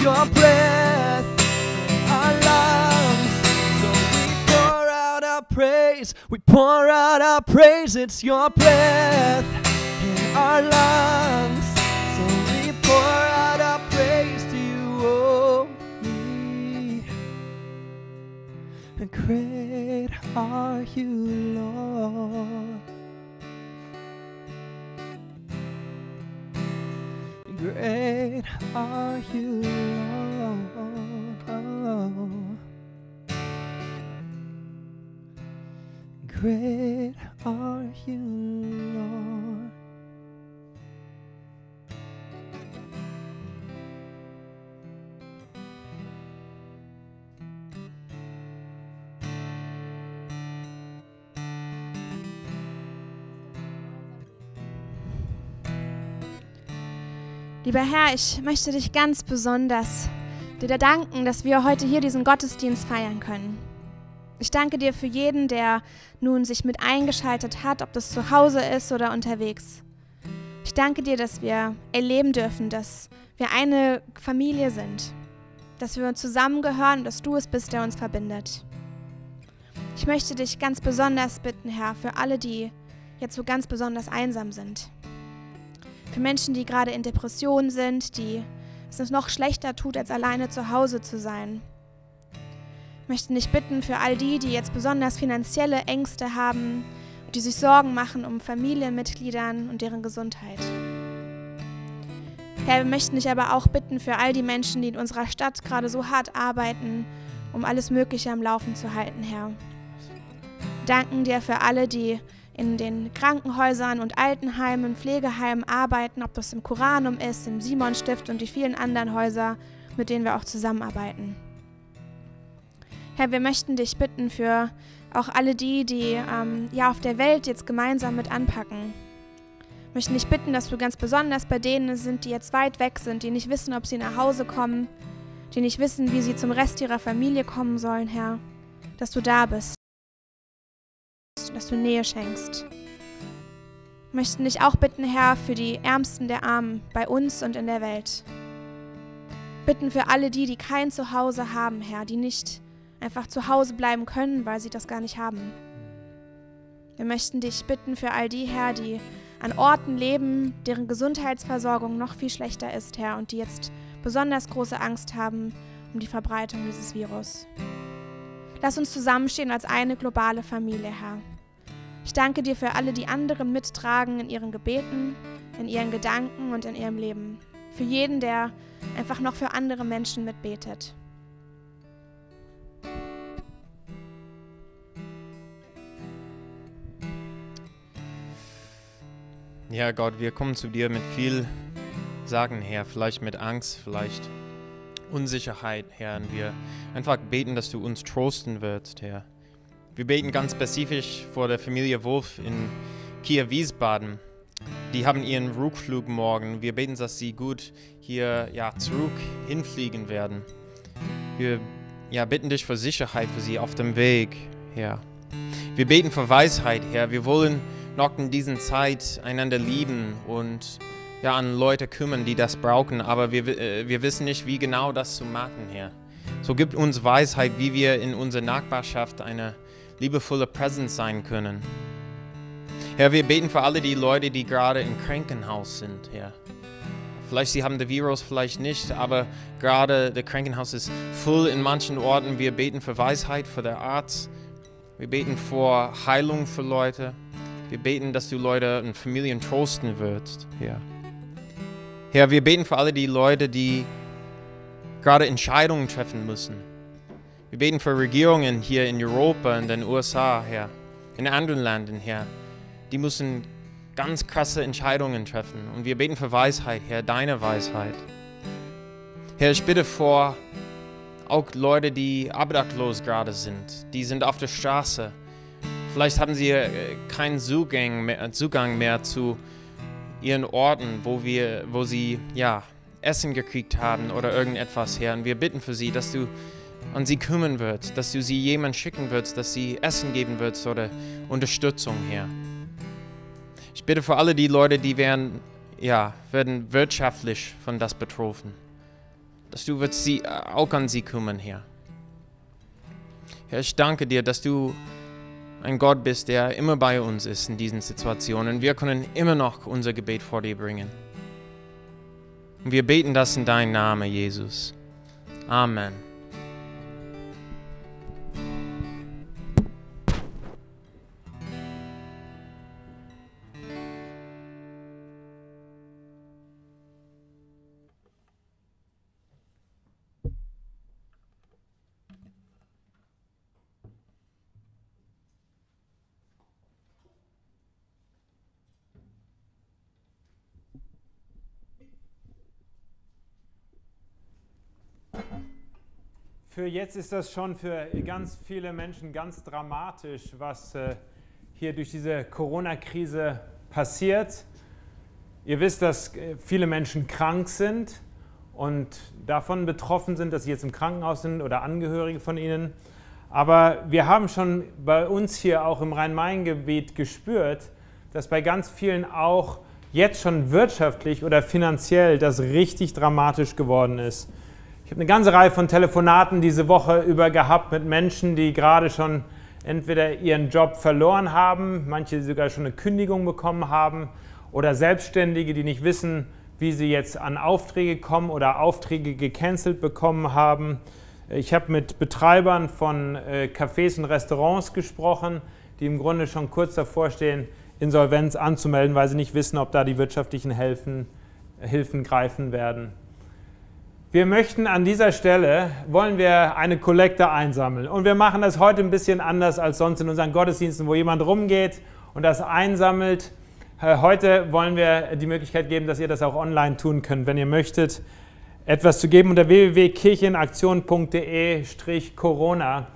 Your breath in our lungs. So we pour out our praise. We pour out our praise. It's your breath in our lungs. So we pour out our praise to you oh only. And great are you, Lord. Great are you, Lord. Great Lieber Herr, ich möchte dich ganz besonders dir danken, dass wir heute hier diesen Gottesdienst feiern können. Ich danke dir für jeden, der nun sich mit eingeschaltet hat, ob das zu Hause ist oder unterwegs. Ich danke dir, dass wir erleben dürfen, dass wir eine Familie sind, dass wir zusammengehören und dass du es bist, der uns verbindet. Ich möchte dich ganz besonders bitten, Herr, für alle, die jetzt so ganz besonders einsam sind. Für Menschen, die gerade in Depressionen sind, die es uns noch schlechter tut, als alleine zu Hause zu sein. Ich möchte dich bitten für all die, die jetzt besonders finanzielle Ängste haben, die sich Sorgen machen um Familienmitgliedern und deren Gesundheit. Herr, wir möchten dich aber auch bitten für all die Menschen, die in unserer Stadt gerade so hart arbeiten, um alles Mögliche am Laufen zu halten, Herr. Wir danken dir für alle, die in den Krankenhäusern und Altenheimen, Pflegeheimen arbeiten, ob das im Koranum ist, im Simonstift und die vielen anderen Häuser, mit denen wir auch zusammenarbeiten. Herr, wir möchten dich bitten für auch alle die, die ähm, ja auf der Welt jetzt gemeinsam mit anpacken. Wir möchten dich bitten, dass du ganz besonders bei denen sind, die jetzt weit weg sind, die nicht wissen, ob sie nach Hause kommen, die nicht wissen, wie sie zum Rest ihrer Familie kommen sollen, Herr, dass du da bist, dass du Nähe schenkst. Wir möchten dich auch bitten, Herr, für die Ärmsten der Armen bei uns und in der Welt. Bitten für alle die, die kein Zuhause haben, Herr, die nicht einfach zu Hause bleiben können, weil sie das gar nicht haben. Wir möchten dich bitten für all die, Herr, die an Orten leben, deren Gesundheitsversorgung noch viel schlechter ist, Herr, und die jetzt besonders große Angst haben um die Verbreitung dieses Virus. Lass uns zusammenstehen als eine globale Familie, Herr. Ich danke dir für alle, die anderen mittragen in ihren Gebeten, in ihren Gedanken und in ihrem Leben. Für jeden, der einfach noch für andere Menschen mitbetet. Ja, Gott, wir kommen zu dir mit viel Sagen, Herr, vielleicht mit Angst, vielleicht Unsicherheit, Herr. Und wir einfach beten, dass du uns trosten wirst, Herr. Wir beten ganz spezifisch vor der Familie Wolf in Kiew-Wiesbaden. Die haben ihren Rückflug morgen. Wir beten, dass sie gut hier ja, zurück hinfliegen werden. Wir ja, bitten dich für Sicherheit für sie auf dem Weg, Herr. Wir beten für Weisheit, Herr. Wir wollen noch in dieser Zeit einander lieben und ja, an Leute kümmern, die das brauchen, aber wir, äh, wir wissen nicht, wie genau das zu machen, Herr. So gibt uns Weisheit, wie wir in unserer Nachbarschaft eine liebevolle Präsenz sein können. Herr, wir beten für alle die Leute, die gerade im Krankenhaus sind, Herr. Vielleicht sie haben das Virus, vielleicht nicht, aber gerade das Krankenhaus ist voll in manchen Orten. Wir beten für Weisheit für den Arzt. Wir beten für Heilung für Leute. Wir beten, dass du Leute und Familien trosten wirst, Herr. Herr, wir beten für alle die Leute, die gerade Entscheidungen treffen müssen. Wir beten für Regierungen hier in Europa, in den USA, Herr, in anderen Ländern, Herr. Die müssen ganz krasse Entscheidungen treffen. Und wir beten für Weisheit, Herr, deine Weisheit. Herr, ich bitte vor auch Leute, die obdachlos gerade sind. Die sind auf der Straße. Vielleicht haben sie äh, keinen Zugang mehr, Zugang mehr zu ihren Orten, wo, wir, wo sie ja, Essen gekriegt haben oder irgendetwas, Herr. Und wir bitten für sie, dass du an sie kümmern wirst, dass du sie jemand schicken wirst, dass sie Essen geben wirst oder Unterstützung, Herr. Ich bitte für alle die Leute, die werden, ja, werden wirtschaftlich von das betroffen, dass du wirst sie äh, auch an sie kümmern, Herr. Herr, ich danke dir, dass du ein Gott bist, der immer bei uns ist in diesen Situationen. Wir können immer noch unser Gebet vor dir bringen. Und wir beten das in deinem Namen, Jesus. Amen. Für jetzt ist das schon für ganz viele Menschen ganz dramatisch, was äh, hier durch diese Corona-Krise passiert. Ihr wisst, dass äh, viele Menschen krank sind und davon betroffen sind, dass sie jetzt im Krankenhaus sind oder Angehörige von ihnen. Aber wir haben schon bei uns hier auch im Rhein-Main-Gebiet gespürt, dass bei ganz vielen auch jetzt schon wirtschaftlich oder finanziell das richtig dramatisch geworden ist. Ich habe eine ganze Reihe von Telefonaten diese Woche über gehabt mit Menschen, die gerade schon entweder ihren Job verloren haben, manche sogar schon eine Kündigung bekommen haben oder Selbstständige, die nicht wissen, wie sie jetzt an Aufträge kommen oder Aufträge gecancelt bekommen haben. Ich habe mit Betreibern von äh, Cafés und Restaurants gesprochen, die im Grunde schon kurz davor stehen, Insolvenz anzumelden, weil sie nicht wissen, ob da die wirtschaftlichen Hilfen, Hilfen greifen werden. Wir möchten an dieser Stelle, wollen wir eine Kollekte einsammeln. Und wir machen das heute ein bisschen anders als sonst in unseren Gottesdiensten, wo jemand rumgeht und das einsammelt. Äh, heute wollen wir die Möglichkeit geben, dass ihr das auch online tun könnt, wenn ihr möchtet, etwas zu geben unter www.kirchenaktion.de-corona.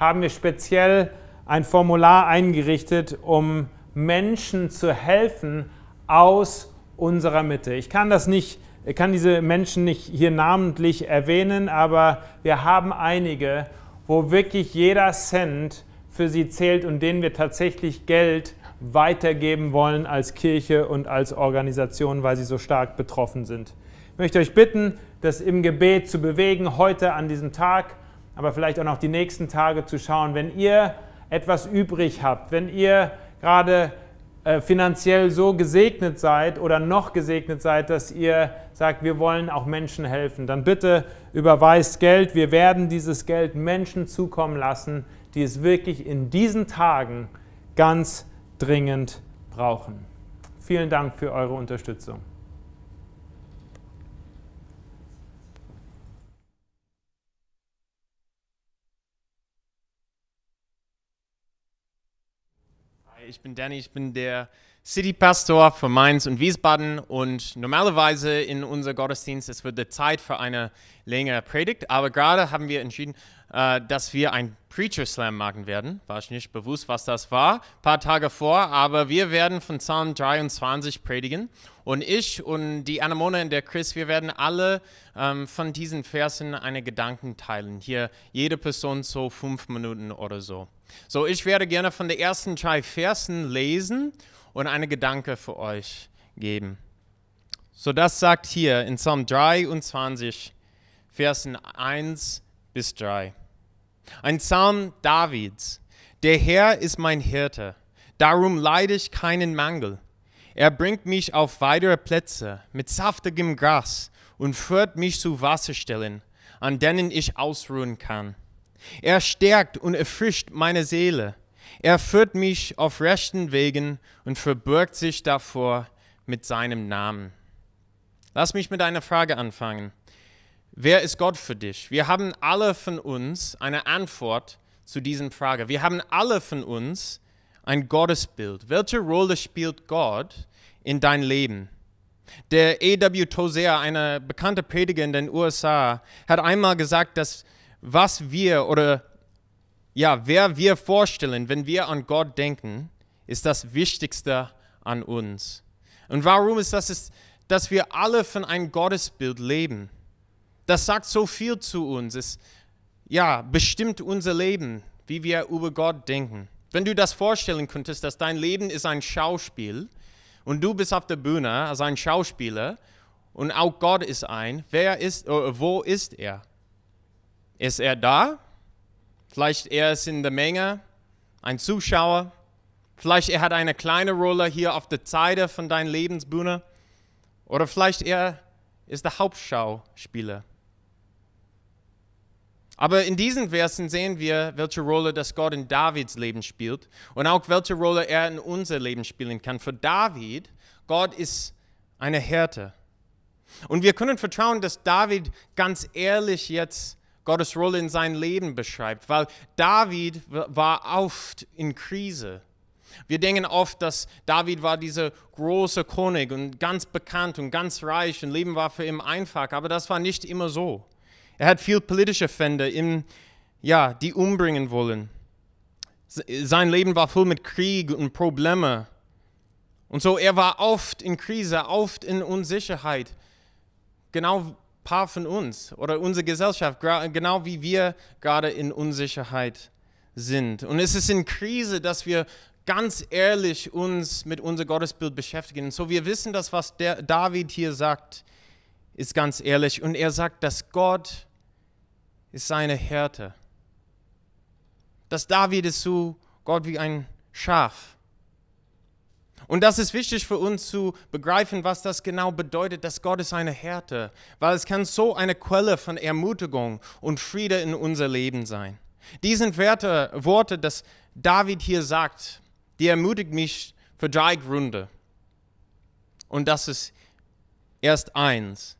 haben wir speziell ein Formular eingerichtet, um Menschen zu helfen aus unserer Mitte. Ich kann das nicht, ich kann diese Menschen nicht hier namentlich erwähnen, aber wir haben einige, wo wirklich jeder Cent für sie zählt und denen wir tatsächlich Geld weitergeben wollen als Kirche und als Organisation, weil sie so stark betroffen sind. Ich möchte euch bitten, das im Gebet zu bewegen, heute an diesem Tag, aber vielleicht auch noch die nächsten Tage zu schauen, wenn ihr etwas übrig habt, wenn ihr gerade äh, finanziell so gesegnet seid oder noch gesegnet seid, dass ihr sagt, wir wollen auch Menschen helfen, dann bitte überweist Geld. Wir werden dieses Geld Menschen zukommen lassen, die es wirklich in diesen Tagen ganz dringend brauchen. Vielen Dank für eure Unterstützung. Ich bin Danny, ich bin der City Pastor für Mainz und Wiesbaden und normalerweise in unser Gottesdienst, es wird Zeit für eine längere Predigt, aber gerade haben wir entschieden, äh, dass wir ein Preacher Slam machen werden. War ich nicht bewusst, was das war, ein paar Tage vor, aber wir werden von Psalm 23 predigen und ich und die Anemone und der Chris, wir werden alle ähm, von diesen Versen eine Gedanken teilen. Hier jede Person so fünf Minuten oder so. So, ich werde gerne von den ersten drei Versen lesen und eine Gedanke für euch geben. So, das sagt hier in Psalm 23, Versen 1 bis 3. Ein Psalm Davids. Der Herr ist mein Hirte, darum leide ich keinen Mangel. Er bringt mich auf weitere Plätze mit saftigem Gras und führt mich zu Wasserstellen, an denen ich ausruhen kann. Er stärkt und erfrischt meine Seele. Er führt mich auf rechten Wegen und verbirgt sich davor mit seinem Namen. Lass mich mit einer Frage anfangen. Wer ist Gott für dich? Wir haben alle von uns eine Antwort zu dieser Frage. Wir haben alle von uns ein Gottesbild. Welche Rolle spielt Gott in dein Leben? Der E.W. Tozer, eine bekannte Prediger in den USA, hat einmal gesagt, dass was wir oder ja, wer wir vorstellen, wenn wir an Gott denken, ist das Wichtigste an uns. Und warum ist das? dass wir alle von einem Gottesbild leben. Das sagt so viel zu uns. Es ja, bestimmt unser Leben, wie wir über Gott denken. Wenn du das vorstellen könntest, dass dein Leben ist ein Schauspiel und du bist auf der Bühne als ein Schauspieler und auch Gott ist ein, wer ist, wo ist er? Ist er da? Vielleicht er ist in der Menge, ein Zuschauer. Vielleicht er hat eine kleine Rolle hier auf der Seite von deiner Lebensbühne. Oder vielleicht er ist der Hauptschauspieler. Aber in diesen Versen sehen wir, welche Rolle das Gott in Davids Leben spielt und auch welche Rolle er in unser Leben spielen kann. Für David, Gott ist eine Härte. Und wir können vertrauen, dass David ganz ehrlich jetzt Gottes Rolle in sein Leben beschreibt, weil David war oft in Krise. Wir denken oft, dass David war dieser große König und ganz bekannt und ganz reich und Leben war für ihn einfach, aber das war nicht immer so. Er hat viel politische Feinde, im, ja, die umbringen wollen. Sein Leben war voll mit Krieg und Problemen. Und so, er war oft in Krise, oft in Unsicherheit. Genau paar von uns oder unsere Gesellschaft, genau wie wir gerade in Unsicherheit sind. Und es ist in Krise, dass wir ganz ehrlich uns mit unserem Gottesbild beschäftigen. so wir wissen, dass was der David hier sagt, ist ganz ehrlich. Und er sagt, dass Gott ist seine Härte. Dass David ist so Gott wie ein Schaf. Und das ist wichtig für uns zu begreifen, was das genau bedeutet, dass Gott ist eine Härte, weil es kann so eine Quelle von Ermutigung und Friede in unser Leben sein. Diesen Werte, Worte, das David hier sagt, die ermutigt mich für drei Gründe. Und das ist erst eins.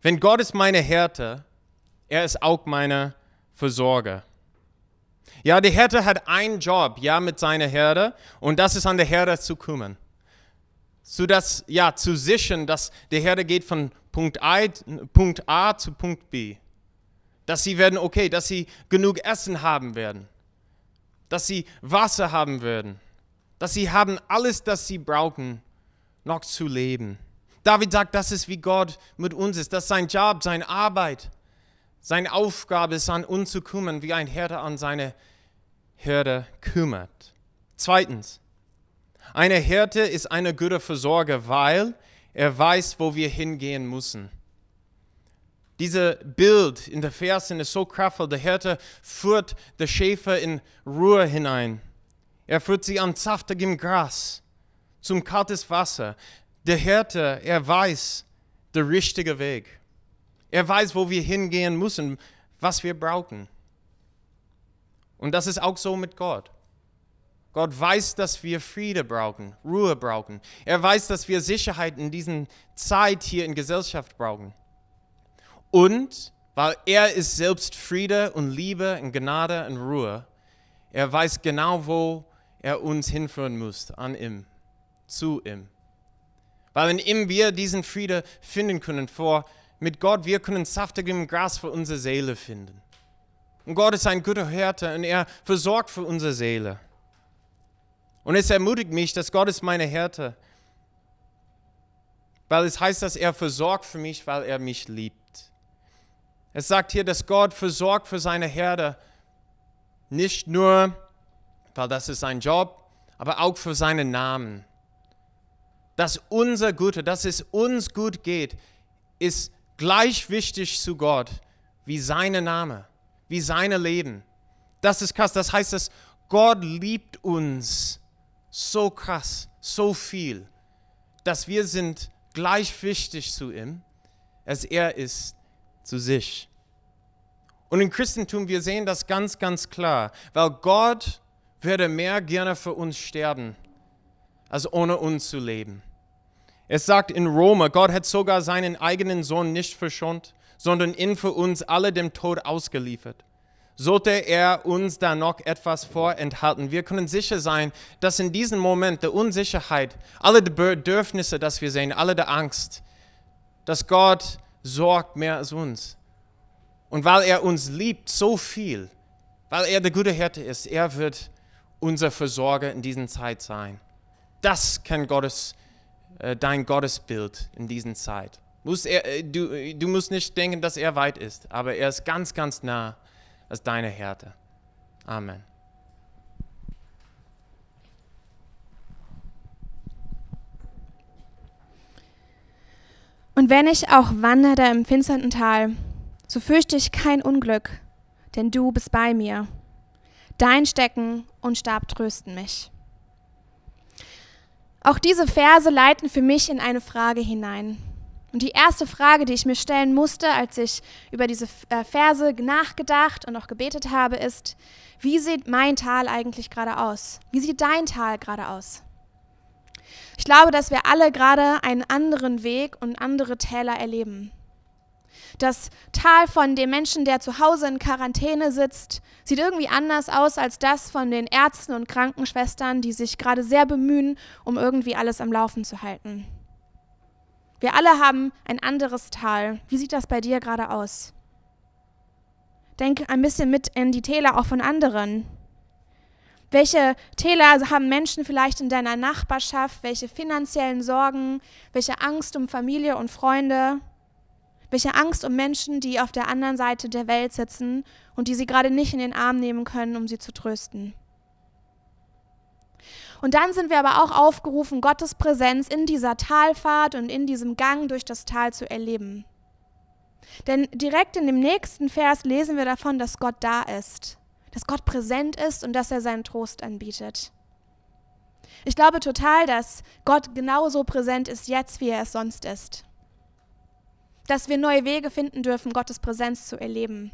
Wenn Gott ist meine Härte, er ist auch meine Versorger. Ja, die Hirte hat einen Job, ja, mit seiner Herde und das ist an der Herde zu kümmern. So dass, ja, zu sichern, dass der Herde geht von Punkt A, Punkt A zu Punkt B. Dass sie werden, okay, dass sie genug Essen haben werden. dass sie Wasser haben würden, dass sie haben alles, das sie brauchen, noch zu leben. David sagt, das ist wie Gott mit uns ist, dass sein Job, seine Arbeit, seine Aufgabe ist, an uns zu kümmern, wie ein Hirte an seine Herde kümmert. Zweitens, eine Hirte ist eine gute Versorger, weil er weiß, wo wir hingehen müssen. Dieses Bild in der Versen ist so kraftvoll. Der Hirte führt der Schäfer in Ruhe hinein. Er führt sie an saftigem Gras, zum kaltes Wasser. Der Hirte, er weiß der richtige Weg. Er weiß, wo wir hingehen müssen, was wir brauchen. Und das ist auch so mit Gott. Gott weiß, dass wir Friede brauchen, Ruhe brauchen. Er weiß, dass wir Sicherheit in dieser Zeit hier in Gesellschaft brauchen. Und weil er ist selbst Friede und Liebe und Gnade und Ruhe, er weiß genau, wo er uns hinführen muss, an ihm, zu ihm. Weil in ihm wir diesen Friede finden können. Vor mit Gott, wir können saftigem Gras für unsere Seele finden. Und Gott ist ein guter Hirte und er versorgt für unsere Seele. Und es ermutigt mich, dass Gott ist meine Hirte. Weil es heißt, dass er versorgt für mich, weil er mich liebt. Es sagt hier, dass Gott versorgt für seine Herde. Nicht nur, weil das ist sein Job, aber auch für seinen Namen. Dass unser Gute, dass es uns gut geht, ist gleich wichtig zu Gott wie seine Name, wie seine Leben. Das ist krass. Das heißt, dass Gott liebt uns so krass, so viel, dass wir sind gleich wichtig zu ihm, als er ist zu sich. Und im Christentum, wir sehen das ganz, ganz klar, weil Gott würde mehr gerne für uns sterben, als ohne uns zu leben. Es sagt in Roma, Gott hat sogar seinen eigenen Sohn nicht verschont, sondern ihn für uns alle dem Tod ausgeliefert. Sollte er uns da noch etwas vorenthalten, wir können sicher sein, dass in diesem Moment der Unsicherheit, alle die Bedürfnisse, das wir sehen, alle der Angst, dass Gott sorgt mehr als uns. Und weil er uns liebt so viel, weil er der gute Hirte ist, er wird unser Versorger in dieser Zeit sein. Das kann Gottes, dein Gottesbild in dieser Zeit. Muss er, äh, du, du musst nicht denken, dass er weit ist, aber er ist ganz, ganz nah als deine Härte. Amen. Und wenn ich auch wandere im finsteren Tal, so fürchte ich kein Unglück, denn du bist bei mir. Dein Stecken und Stab trösten mich. Auch diese Verse leiten für mich in eine Frage hinein. Und die erste Frage, die ich mir stellen musste, als ich über diese äh, Verse nachgedacht und auch gebetet habe, ist, wie sieht mein Tal eigentlich gerade aus? Wie sieht dein Tal gerade aus? Ich glaube, dass wir alle gerade einen anderen Weg und andere Täler erleben. Das Tal von dem Menschen, der zu Hause in Quarantäne sitzt, sieht irgendwie anders aus als das von den Ärzten und Krankenschwestern, die sich gerade sehr bemühen, um irgendwie alles am Laufen zu halten. Wir alle haben ein anderes Tal. Wie sieht das bei dir gerade aus? Denk ein bisschen mit in die Täler auch von anderen. Welche Täler haben Menschen vielleicht in deiner Nachbarschaft? Welche finanziellen Sorgen? Welche Angst um Familie und Freunde? Welche Angst um Menschen, die auf der anderen Seite der Welt sitzen und die sie gerade nicht in den Arm nehmen können, um sie zu trösten? Und dann sind wir aber auch aufgerufen, Gottes Präsenz in dieser Talfahrt und in diesem Gang durch das Tal zu erleben. Denn direkt in dem nächsten Vers lesen wir davon, dass Gott da ist, dass Gott präsent ist und dass er seinen Trost anbietet. Ich glaube total, dass Gott genauso präsent ist jetzt, wie er es sonst ist dass wir neue Wege finden dürfen, Gottes Präsenz zu erleben.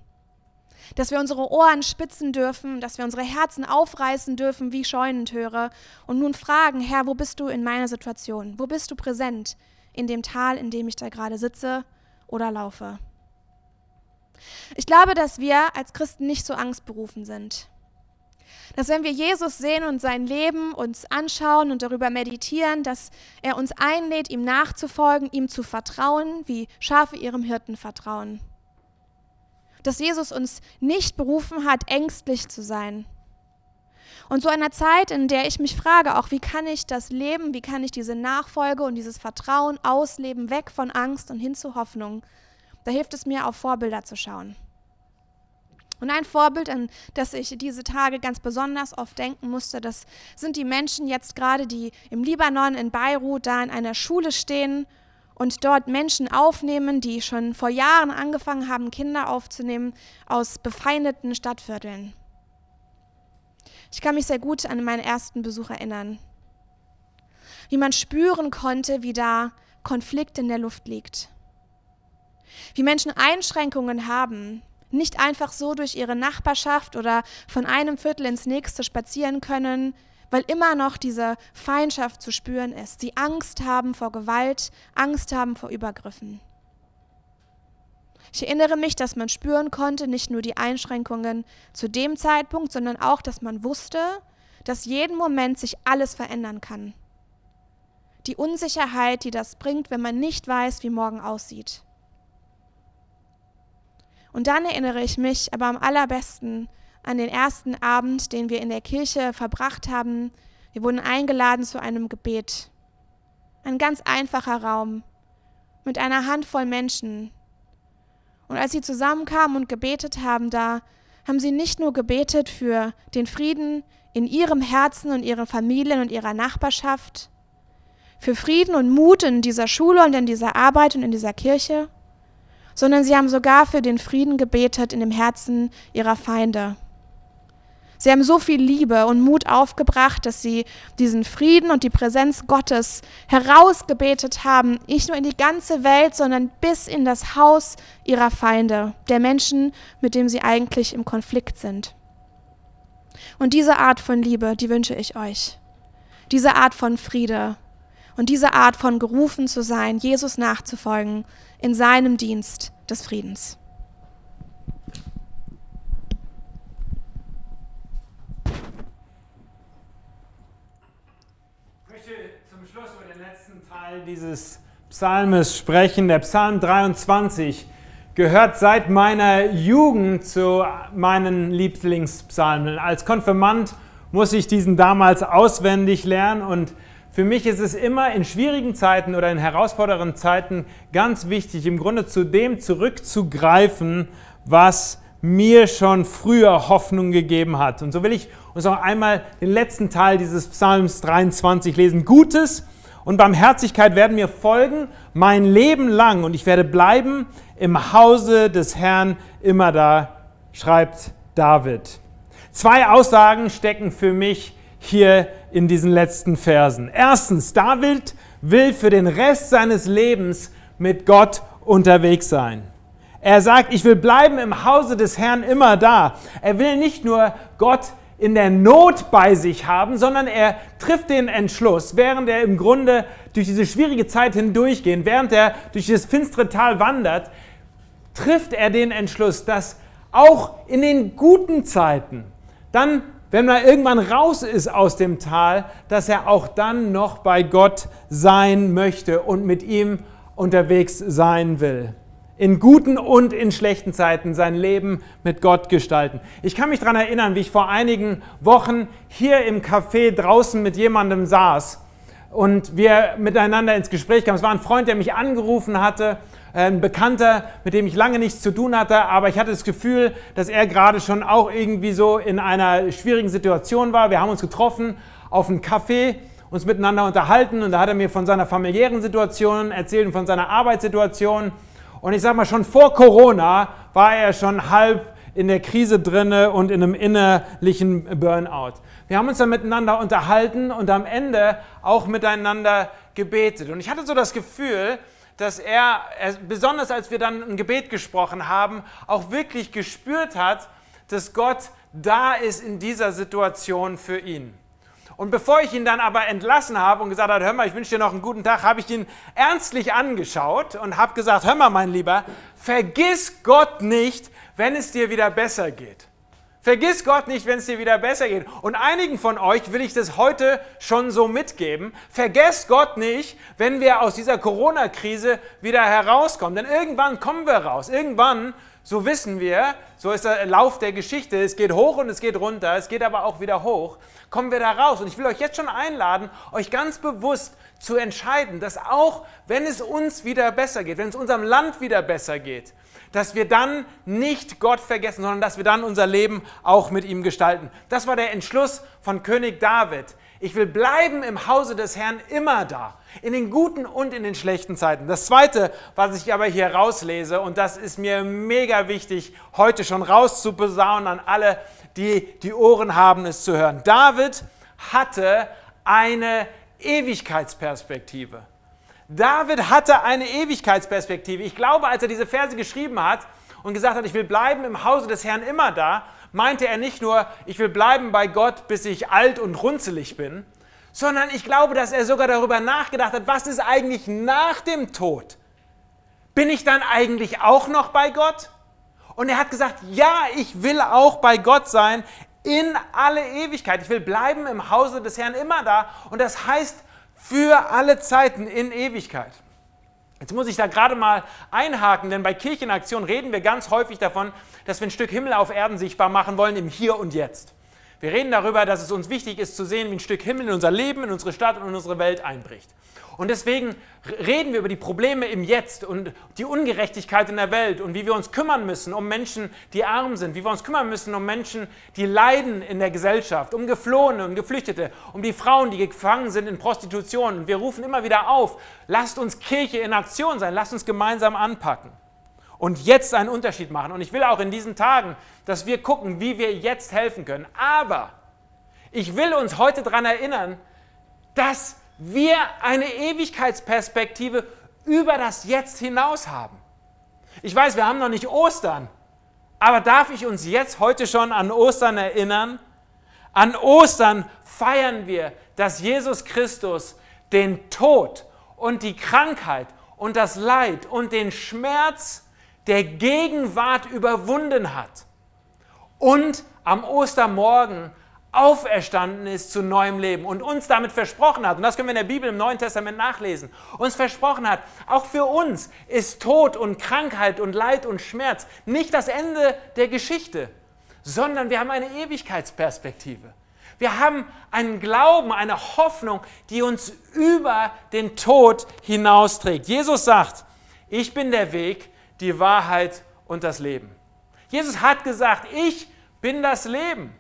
Dass wir unsere Ohren spitzen dürfen, dass wir unsere Herzen aufreißen dürfen wie Scheunentöre und nun fragen, Herr, wo bist du in meiner Situation? Wo bist du präsent in dem Tal, in dem ich da gerade sitze oder laufe? Ich glaube, dass wir als Christen nicht so angstberufen sind dass wenn wir Jesus sehen und sein Leben uns anschauen und darüber meditieren, dass er uns einlädt, ihm nachzufolgen, ihm zu vertrauen, wie Schafe ihrem Hirten vertrauen. Dass Jesus uns nicht berufen hat, ängstlich zu sein. Und so einer Zeit, in der ich mich frage, auch wie kann ich das Leben, wie kann ich diese Nachfolge und dieses Vertrauen ausleben, weg von Angst und hin zu Hoffnung, da hilft es mir, auf Vorbilder zu schauen. Und ein Vorbild, an das ich diese Tage ganz besonders oft denken musste, das sind die Menschen jetzt gerade, die im Libanon, in Beirut, da in einer Schule stehen und dort Menschen aufnehmen, die schon vor Jahren angefangen haben, Kinder aufzunehmen aus befeindeten Stadtvierteln. Ich kann mich sehr gut an meinen ersten Besuch erinnern. Wie man spüren konnte, wie da Konflikt in der Luft liegt. Wie Menschen Einschränkungen haben, nicht einfach so durch ihre Nachbarschaft oder von einem Viertel ins nächste spazieren können, weil immer noch diese Feindschaft zu spüren ist. Sie Angst haben vor Gewalt, Angst haben vor Übergriffen. Ich erinnere mich, dass man spüren konnte, nicht nur die Einschränkungen zu dem Zeitpunkt, sondern auch, dass man wusste, dass jeden Moment sich alles verändern kann. Die Unsicherheit, die das bringt, wenn man nicht weiß, wie morgen aussieht. Und dann erinnere ich mich aber am allerbesten an den ersten Abend, den wir in der Kirche verbracht haben. Wir wurden eingeladen zu einem Gebet. Ein ganz einfacher Raum mit einer Handvoll Menschen. Und als sie zusammenkamen und gebetet haben, da haben sie nicht nur gebetet für den Frieden in ihrem Herzen und ihren Familien und ihrer Nachbarschaft, für Frieden und Mut in dieser Schule und in dieser Arbeit und in dieser Kirche, sondern sie haben sogar für den Frieden gebetet in dem Herzen ihrer Feinde. Sie haben so viel Liebe und Mut aufgebracht, dass sie diesen Frieden und die Präsenz Gottes herausgebetet haben, nicht nur in die ganze Welt, sondern bis in das Haus ihrer Feinde, der Menschen, mit denen sie eigentlich im Konflikt sind. Und diese Art von Liebe, die wünsche ich euch. Diese Art von Friede und diese Art von gerufen zu sein, Jesus nachzufolgen, in seinem Dienst des Friedens. Ich möchte zum Schluss über den letzten Teil dieses Psalmes sprechen. Der Psalm 23 gehört seit meiner Jugend zu meinen Lieblingspsalmen. Als Konfirmand muss ich diesen damals auswendig lernen und für mich ist es immer in schwierigen Zeiten oder in herausfordernden Zeiten ganz wichtig, im Grunde zu dem zurückzugreifen, was mir schon früher Hoffnung gegeben hat. Und so will ich uns auch einmal den letzten Teil dieses Psalms 23 lesen. Gutes und Barmherzigkeit werden mir folgen mein Leben lang und ich werde bleiben im Hause des Herrn immer da, schreibt David. Zwei Aussagen stecken für mich hier in diesen letzten Versen. Erstens, David will für den Rest seines Lebens mit Gott unterwegs sein. Er sagt, ich will bleiben im Hause des Herrn immer da. Er will nicht nur Gott in der Not bei sich haben, sondern er trifft den Entschluss, während er im Grunde durch diese schwierige Zeit hindurchgeht, während er durch das finstere Tal wandert, trifft er den Entschluss, dass auch in den guten Zeiten dann wenn man irgendwann raus ist aus dem Tal, dass er auch dann noch bei Gott sein möchte und mit ihm unterwegs sein will. In guten und in schlechten Zeiten sein Leben mit Gott gestalten. Ich kann mich daran erinnern, wie ich vor einigen Wochen hier im Café draußen mit jemandem saß und wir miteinander ins Gespräch kamen. Es war ein Freund, der mich angerufen hatte ein Bekannter, mit dem ich lange nichts zu tun hatte, aber ich hatte das Gefühl, dass er gerade schon auch irgendwie so in einer schwierigen Situation war. Wir haben uns getroffen auf einen Kaffee, uns miteinander unterhalten und da hat er mir von seiner familiären Situation erzählt und von seiner Arbeitssituation. Und ich sage mal, schon vor Corona war er schon halb in der Krise drinne und in einem innerlichen Burnout. Wir haben uns dann miteinander unterhalten und am Ende auch miteinander gebetet. Und ich hatte so das Gefühl, dass er, besonders als wir dann ein Gebet gesprochen haben, auch wirklich gespürt hat, dass Gott da ist in dieser Situation für ihn. Und bevor ich ihn dann aber entlassen habe und gesagt habe, hör mal, ich wünsche dir noch einen guten Tag, habe ich ihn ernstlich angeschaut und habe gesagt, hör mal, mein Lieber, vergiss Gott nicht, wenn es dir wieder besser geht. Vergiss Gott nicht, wenn es dir wieder besser geht. Und einigen von euch will ich das heute schon so mitgeben. Vergesst Gott nicht, wenn wir aus dieser Corona-Krise wieder herauskommen. Denn irgendwann kommen wir raus. Irgendwann, so wissen wir, so ist der Lauf der Geschichte, es geht hoch und es geht runter, es geht aber auch wieder hoch, kommen wir da raus. Und ich will euch jetzt schon einladen, euch ganz bewusst zu entscheiden, dass auch wenn es uns wieder besser geht, wenn es unserem Land wieder besser geht, dass wir dann nicht Gott vergessen, sondern dass wir dann unser Leben auch mit ihm gestalten. Das war der Entschluss von König David. Ich will bleiben im Hause des Herrn immer da, in den guten und in den schlechten Zeiten. Das Zweite, was ich aber hier rauslese, und das ist mir mega wichtig, heute schon rauszuposaunen an alle, die die Ohren haben, es zu hören. David hatte eine Ewigkeitsperspektive. David hatte eine Ewigkeitsperspektive. Ich glaube, als er diese Verse geschrieben hat und gesagt hat, ich will bleiben im Hause des Herrn immer da, meinte er nicht nur, ich will bleiben bei Gott, bis ich alt und runzelig bin, sondern ich glaube, dass er sogar darüber nachgedacht hat, was ist eigentlich nach dem Tod? Bin ich dann eigentlich auch noch bei Gott? Und er hat gesagt, ja, ich will auch bei Gott sein in alle Ewigkeit. Ich will bleiben im Hause des Herrn immer da. Und das heißt für alle Zeiten in Ewigkeit. Jetzt muss ich da gerade mal einhaken, denn bei Kirchenaktion reden wir ganz häufig davon, dass wir ein Stück Himmel auf Erden sichtbar machen wollen im Hier und Jetzt. Wir reden darüber, dass es uns wichtig ist zu sehen, wie ein Stück Himmel in unser Leben, in unsere Stadt und in unsere Welt einbricht. Und deswegen reden wir über die Probleme im Jetzt und die Ungerechtigkeit in der Welt und wie wir uns kümmern müssen um Menschen, die arm sind, wie wir uns kümmern müssen um Menschen, die leiden in der Gesellschaft, um Geflohene und Geflüchtete, um die Frauen, die gefangen sind in Prostitution. Und wir rufen immer wieder auf, lasst uns Kirche in Aktion sein, lasst uns gemeinsam anpacken und jetzt einen Unterschied machen. Und ich will auch in diesen Tagen, dass wir gucken, wie wir jetzt helfen können. Aber ich will uns heute daran erinnern, dass wir eine Ewigkeitsperspektive über das Jetzt hinaus haben. Ich weiß, wir haben noch nicht Ostern, aber darf ich uns jetzt heute schon an Ostern erinnern? An Ostern feiern wir, dass Jesus Christus den Tod und die Krankheit und das Leid und den Schmerz der Gegenwart überwunden hat und am Ostermorgen auferstanden ist zu neuem Leben und uns damit versprochen hat, und das können wir in der Bibel im Neuen Testament nachlesen, uns versprochen hat, auch für uns ist Tod und Krankheit und Leid und Schmerz nicht das Ende der Geschichte, sondern wir haben eine Ewigkeitsperspektive. Wir haben einen Glauben, eine Hoffnung, die uns über den Tod hinausträgt. Jesus sagt, ich bin der Weg, die Wahrheit und das Leben. Jesus hat gesagt, ich bin das Leben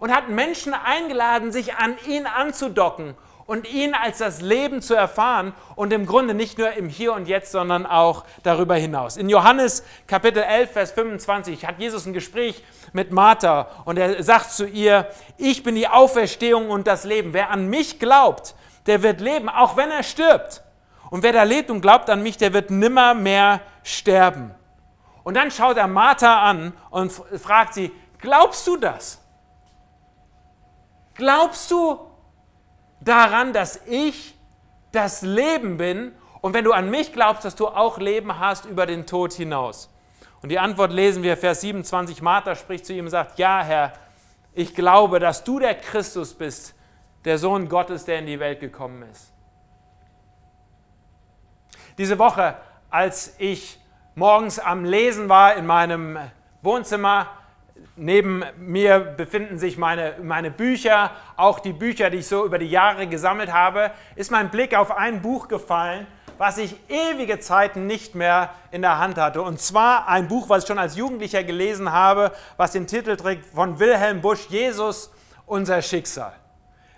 und hat Menschen eingeladen, sich an ihn anzudocken und ihn als das Leben zu erfahren und im Grunde nicht nur im Hier und Jetzt, sondern auch darüber hinaus. In Johannes Kapitel 11, Vers 25 hat Jesus ein Gespräch mit Martha und er sagt zu ihr, ich bin die Auferstehung und das Leben. Wer an mich glaubt, der wird leben, auch wenn er stirbt. Und wer da lebt und glaubt an mich, der wird nimmer mehr sterben. Und dann schaut er Martha an und fragt sie, glaubst du das? Glaubst du daran, dass ich das Leben bin und wenn du an mich glaubst, dass du auch Leben hast über den Tod hinaus? Und die Antwort lesen wir, Vers 27. Martha spricht zu ihm und sagt, ja Herr, ich glaube, dass du der Christus bist, der Sohn Gottes, der in die Welt gekommen ist. Diese Woche, als ich morgens am Lesen war in meinem Wohnzimmer, Neben mir befinden sich meine, meine Bücher, auch die Bücher, die ich so über die Jahre gesammelt habe, ist mein Blick auf ein Buch gefallen, was ich ewige Zeiten nicht mehr in der Hand hatte. Und zwar ein Buch, was ich schon als Jugendlicher gelesen habe, was den Titel trägt von Wilhelm Busch, Jesus, unser Schicksal.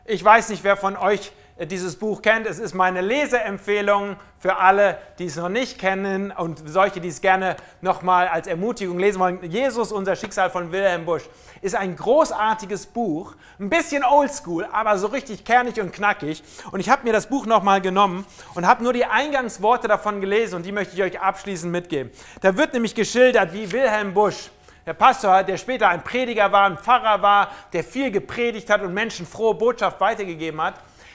Ich weiß nicht, wer von euch dieses Buch kennt. Es ist meine Leseempfehlung für alle, die es noch nicht kennen und solche, die es gerne nochmal als Ermutigung lesen wollen. Jesus, unser Schicksal von Wilhelm Busch, ist ein großartiges Buch, ein bisschen oldschool, aber so richtig kernig und knackig. Und ich habe mir das Buch nochmal genommen und habe nur die Eingangsworte davon gelesen und die möchte ich euch abschließend mitgeben. Da wird nämlich geschildert, wie Wilhelm Busch der Pastor, der später ein Prediger war, ein Pfarrer war, der viel gepredigt hat und Menschen frohe Botschaft weitergegeben hat,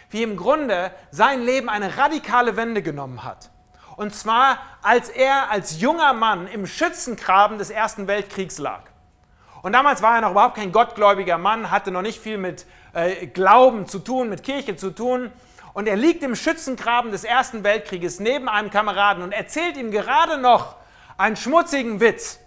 wie im Grunde sein Leben eine radikale Wende genommen hat. Und zwar, als er als junger Mann im Schützengraben des Ersten Weltkriegs lag. Und damals war er noch überhaupt kein gottgläubiger Mann, hatte noch nicht viel mit äh, Glauben zu tun, mit Kirche zu tun. Und er liegt im Schützengraben des Ersten Weltkrieges neben einem Kameraden und erzählt ihm gerade noch einen schmutzigen Witz.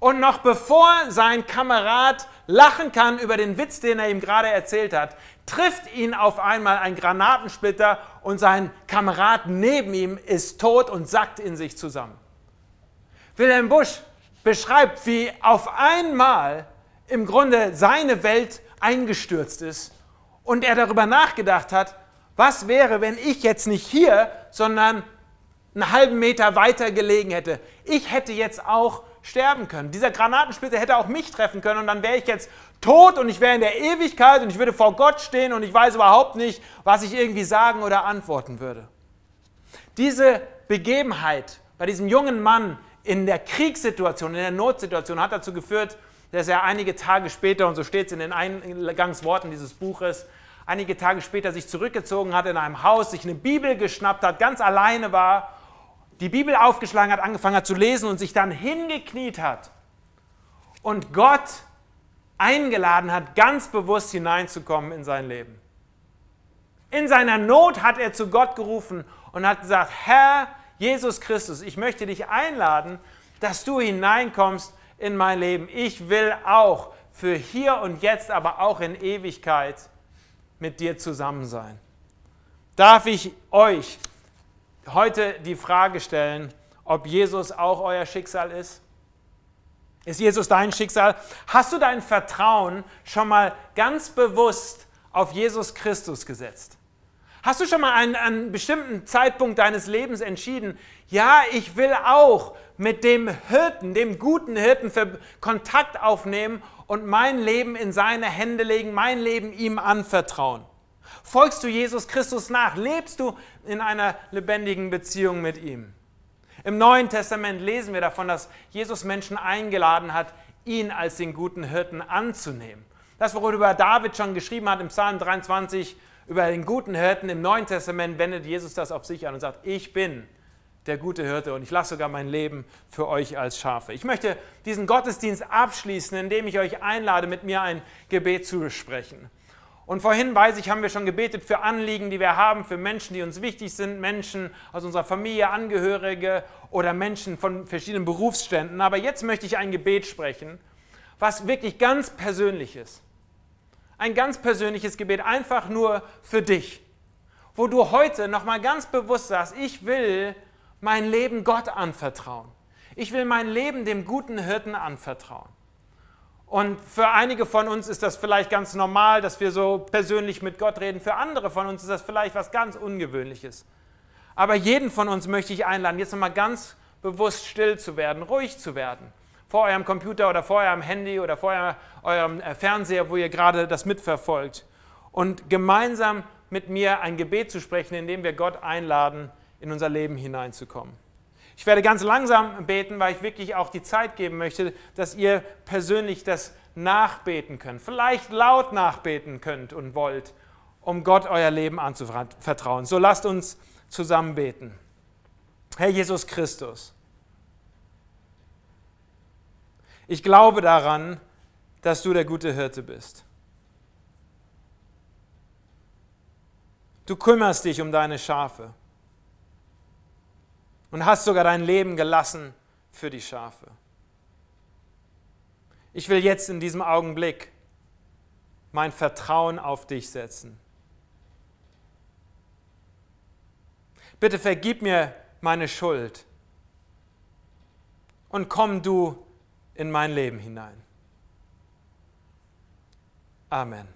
Und noch bevor sein Kamerad lachen kann über den Witz, den er ihm gerade erzählt hat, trifft ihn auf einmal ein Granatensplitter und sein Kamerad neben ihm ist tot und sackt in sich zusammen. Wilhelm Busch beschreibt, wie auf einmal im Grunde seine Welt eingestürzt ist und er darüber nachgedacht hat, was wäre, wenn ich jetzt nicht hier, sondern einen halben Meter weiter gelegen hätte. Ich hätte jetzt auch sterben können. Dieser Granatensplitter hätte auch mich treffen können und dann wäre ich jetzt tot und ich wäre in der Ewigkeit und ich würde vor Gott stehen und ich weiß überhaupt nicht, was ich irgendwie sagen oder antworten würde. Diese Begebenheit bei diesem jungen Mann in der Kriegssituation, in der Notsituation hat dazu geführt, dass er einige Tage später, und so steht es in den Eingangsworten dieses Buches, einige Tage später sich zurückgezogen hat in einem Haus, sich eine Bibel geschnappt hat, ganz alleine war die Bibel aufgeschlagen hat, angefangen hat zu lesen und sich dann hingekniet hat und Gott eingeladen hat, ganz bewusst hineinzukommen in sein Leben. In seiner Not hat er zu Gott gerufen und hat gesagt, Herr Jesus Christus, ich möchte dich einladen, dass du hineinkommst in mein Leben. Ich will auch für hier und jetzt, aber auch in Ewigkeit mit dir zusammen sein. Darf ich euch heute die Frage stellen, ob Jesus auch euer Schicksal ist? Ist Jesus dein Schicksal? Hast du dein Vertrauen schon mal ganz bewusst auf Jesus Christus gesetzt? Hast du schon mal einen, einen bestimmten Zeitpunkt deines Lebens entschieden, ja, ich will auch mit dem Hirten, dem guten Hirten, Kontakt aufnehmen und mein Leben in seine Hände legen, mein Leben ihm anvertrauen? Folgst du Jesus Christus nach? Lebst du in einer lebendigen Beziehung mit ihm? Im Neuen Testament lesen wir davon, dass Jesus Menschen eingeladen hat, ihn als den guten Hirten anzunehmen. Das, worüber David schon geschrieben hat im Psalm 23 über den guten Hirten, im Neuen Testament wendet Jesus das auf sich an und sagt, ich bin der gute Hirte und ich lasse sogar mein Leben für euch als Schafe. Ich möchte diesen Gottesdienst abschließen, indem ich euch einlade, mit mir ein Gebet zu sprechen. Und vorhin weiß ich, haben wir schon gebetet für Anliegen, die wir haben, für Menschen, die uns wichtig sind, Menschen aus unserer Familie, Angehörige oder Menschen von verschiedenen Berufsständen. Aber jetzt möchte ich ein Gebet sprechen, was wirklich ganz persönlich ist. Ein ganz persönliches Gebet, einfach nur für dich, wo du heute nochmal ganz bewusst sagst, ich will mein Leben Gott anvertrauen. Ich will mein Leben dem guten Hirten anvertrauen. Und für einige von uns ist das vielleicht ganz normal, dass wir so persönlich mit Gott reden. Für andere von uns ist das vielleicht was ganz Ungewöhnliches. Aber jeden von uns möchte ich einladen, jetzt nochmal ganz bewusst still zu werden, ruhig zu werden. Vor eurem Computer oder vor eurem Handy oder vor eurem äh, Fernseher, wo ihr gerade das mitverfolgt. Und gemeinsam mit mir ein Gebet zu sprechen, in dem wir Gott einladen, in unser Leben hineinzukommen. Ich werde ganz langsam beten, weil ich wirklich auch die Zeit geben möchte, dass ihr persönlich das nachbeten könnt, vielleicht laut nachbeten könnt und wollt, um Gott euer Leben anzuvertrauen. So lasst uns zusammen beten. Herr Jesus Christus, ich glaube daran, dass du der gute Hirte bist. Du kümmerst dich um deine Schafe und hast sogar dein Leben gelassen für die Schafe. Ich will jetzt in diesem Augenblick mein Vertrauen auf dich setzen. Bitte vergib mir meine Schuld und komm du in mein Leben hinein. Amen.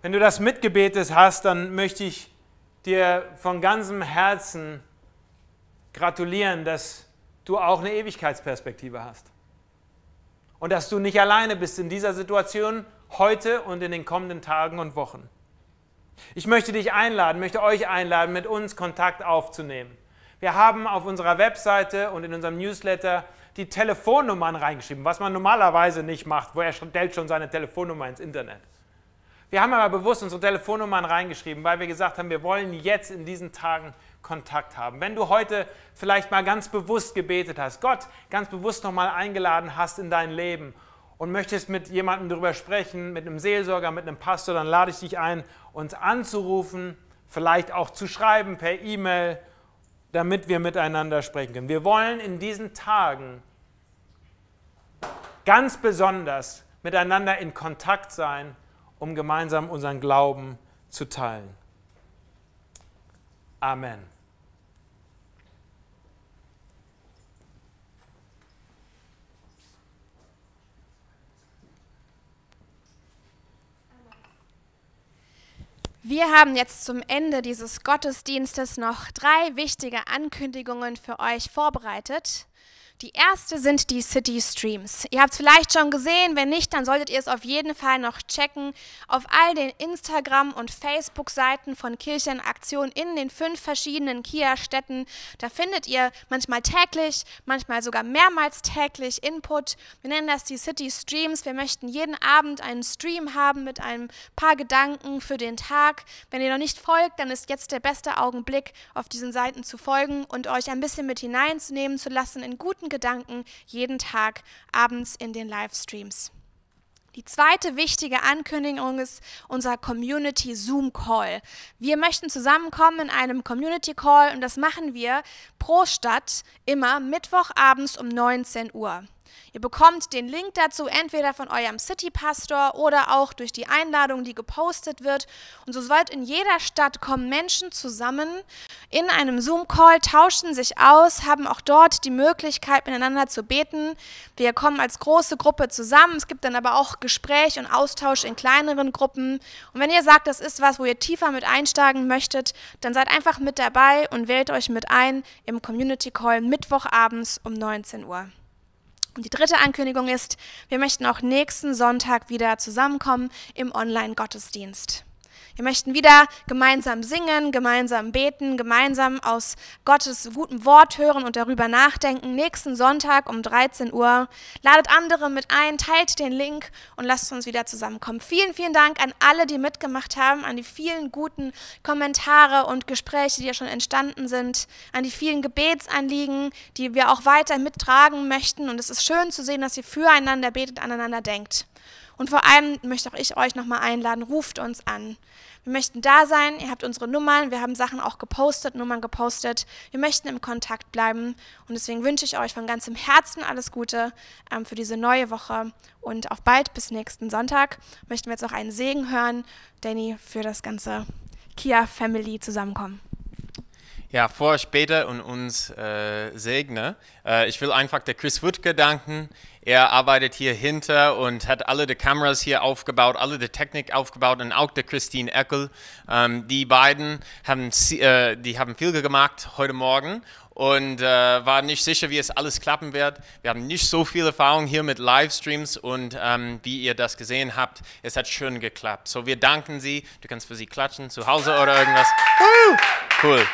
Wenn du das mitgebetet hast, dann möchte ich dir von ganzem Herzen gratulieren, dass du auch eine Ewigkeitsperspektive hast. Und dass du nicht alleine bist in dieser Situation heute und in den kommenden Tagen und Wochen. Ich möchte dich einladen, möchte euch einladen, mit uns Kontakt aufzunehmen. Wir haben auf unserer Webseite und in unserem Newsletter die Telefonnummern reingeschrieben, was man normalerweise nicht macht, wo er stellt schon seine Telefonnummer ins Internet. Wir haben aber bewusst unsere Telefonnummern reingeschrieben, weil wir gesagt haben, wir wollen jetzt in diesen Tagen Kontakt haben. Wenn du heute vielleicht mal ganz bewusst gebetet hast, Gott ganz bewusst nochmal eingeladen hast in dein Leben und möchtest mit jemandem darüber sprechen, mit einem Seelsorger, mit einem Pastor, dann lade ich dich ein, uns anzurufen, vielleicht auch zu schreiben per E-Mail damit wir miteinander sprechen können. Wir wollen in diesen Tagen ganz besonders miteinander in Kontakt sein, um gemeinsam unseren Glauben zu teilen. Amen. Wir haben jetzt zum Ende dieses Gottesdienstes noch drei wichtige Ankündigungen für euch vorbereitet. Die erste sind die City Streams. Ihr habt es vielleicht schon gesehen, wenn nicht, dann solltet ihr es auf jeden Fall noch checken. Auf all den Instagram- und Facebook-Seiten von Kirchenaktion in den fünf verschiedenen Kia-Städten, da findet ihr manchmal täglich, manchmal sogar mehrmals täglich Input. Wir nennen das die City Streams. Wir möchten jeden Abend einen Stream haben mit ein paar Gedanken für den Tag. Wenn ihr noch nicht folgt, dann ist jetzt der beste Augenblick, auf diesen Seiten zu folgen und euch ein bisschen mit hineinzunehmen zu lassen in guten Gedanken jeden Tag abends in den Livestreams. Die zweite wichtige Ankündigung ist unser Community Zoom Call. Wir möchten zusammenkommen in einem Community Call und das machen wir pro Stadt immer Mittwochabends um 19 Uhr. Ihr bekommt den Link dazu entweder von eurem City Pastor oder auch durch die Einladung, die gepostet wird. Und so wird in jeder Stadt kommen Menschen zusammen in einem Zoom-Call, tauschen sich aus, haben auch dort die Möglichkeit, miteinander zu beten. Wir kommen als große Gruppe zusammen. Es gibt dann aber auch Gespräch und Austausch in kleineren Gruppen. Und wenn ihr sagt, das ist was, wo ihr tiefer mit einsteigen möchtet, dann seid einfach mit dabei und wählt euch mit ein im Community Call Mittwochabends um 19 Uhr. Und die dritte Ankündigung ist, wir möchten auch nächsten Sonntag wieder zusammenkommen im Online-Gottesdienst. Wir möchten wieder gemeinsam singen, gemeinsam beten, gemeinsam aus Gottes gutem Wort hören und darüber nachdenken. Nächsten Sonntag um 13 Uhr. Ladet andere mit ein, teilt den Link und lasst uns wieder zusammenkommen. Vielen, vielen Dank an alle, die mitgemacht haben, an die vielen guten Kommentare und Gespräche, die ja schon entstanden sind, an die vielen Gebetsanliegen, die wir auch weiter mittragen möchten. Und es ist schön zu sehen, dass ihr füreinander betet, aneinander denkt. Und vor allem möchte auch ich euch nochmal einladen, ruft uns an. Wir möchten da sein, ihr habt unsere Nummern, wir haben Sachen auch gepostet, Nummern gepostet. Wir möchten im Kontakt bleiben und deswegen wünsche ich euch von ganzem Herzen alles Gute ähm, für diese neue Woche und auf bald bis nächsten Sonntag. Möchten wir jetzt auch einen Segen hören, Danny, für das ganze Kia Family zusammenkommen. Ja, vor ich bete und uns äh, segne, äh, ich will einfach der Chris Wuttke danken. Er arbeitet hier hinter und hat alle die Kameras hier aufgebaut, alle die Technik aufgebaut und auch der Christine Eckel. Ähm, die beiden haben, äh, die haben viel gemacht heute Morgen und äh, war nicht sicher, wie es alles klappen wird. Wir haben nicht so viel Erfahrung hier mit Livestreams und ähm, wie ihr das gesehen habt, es hat schön geklappt. So, wir danken Sie. Du kannst für Sie klatschen, zu Hause oder irgendwas. Cool.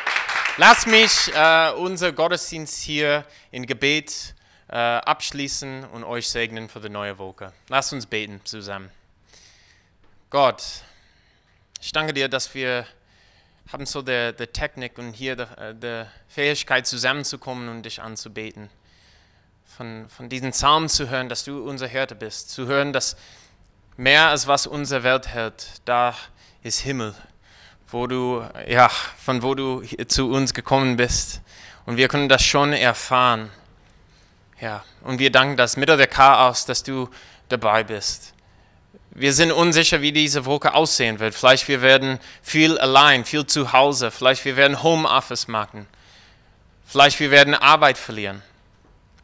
Lass mich äh, unser Gottesdienst hier in Gebet äh, abschließen und euch segnen für die neue Woche. Lass uns beten zusammen. Gott, ich danke dir, dass wir haben so die, die Technik und hier die, äh, die Fähigkeit zusammenzukommen und dich anzubeten. Von, von diesen Psalmen zu hören, dass du unser Hirte bist. Zu hören, dass mehr als was unsere Welt hält, da ist Himmel wo du, ja, von wo du zu uns gekommen bist. Und wir können das schon erfahren. Ja, und wir danken das Mitte der Chaos, dass du dabei bist. Wir sind unsicher, wie diese Woche aussehen wird. Vielleicht wir werden viel allein, viel zu Hause. Vielleicht wir werden Homeoffice machen. Vielleicht wir werden Arbeit verlieren.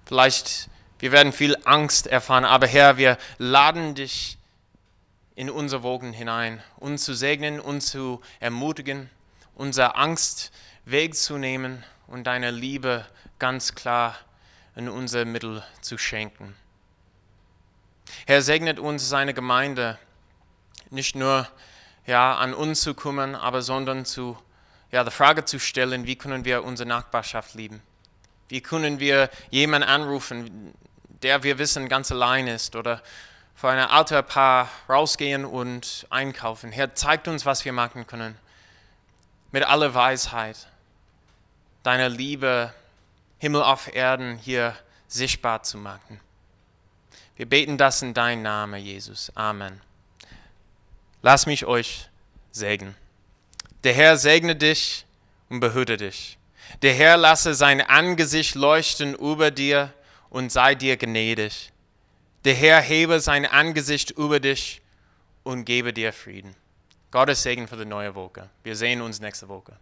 Vielleicht wir werden viel Angst erfahren. Aber Herr, wir laden dich in unsere Wogen hinein, uns zu segnen, uns zu ermutigen, unsere Angst wegzunehmen und deine Liebe ganz klar in unser Mittel zu schenken. Herr, segnet uns seine Gemeinde, nicht nur ja, an uns zu kümmern, aber sondern zu, ja, die Frage zu stellen, wie können wir unsere Nachbarschaft lieben? Wie können wir jemanden anrufen, der wir wissen ganz allein ist oder für ein Paar rausgehen und einkaufen. Herr, zeigt uns, was wir machen können. Mit aller Weisheit. Deine Liebe, Himmel auf Erden hier sichtbar zu machen. Wir beten das in deinem Namen, Jesus. Amen. Lass mich euch segnen. Der Herr segne dich und behüte dich. Der Herr lasse sein Angesicht leuchten über dir und sei dir gnädig. Der Herr hebe sein Angesicht über dich und gebe dir Frieden. Gottes Segen für die neue Woche. Wir sehen uns nächste Woche.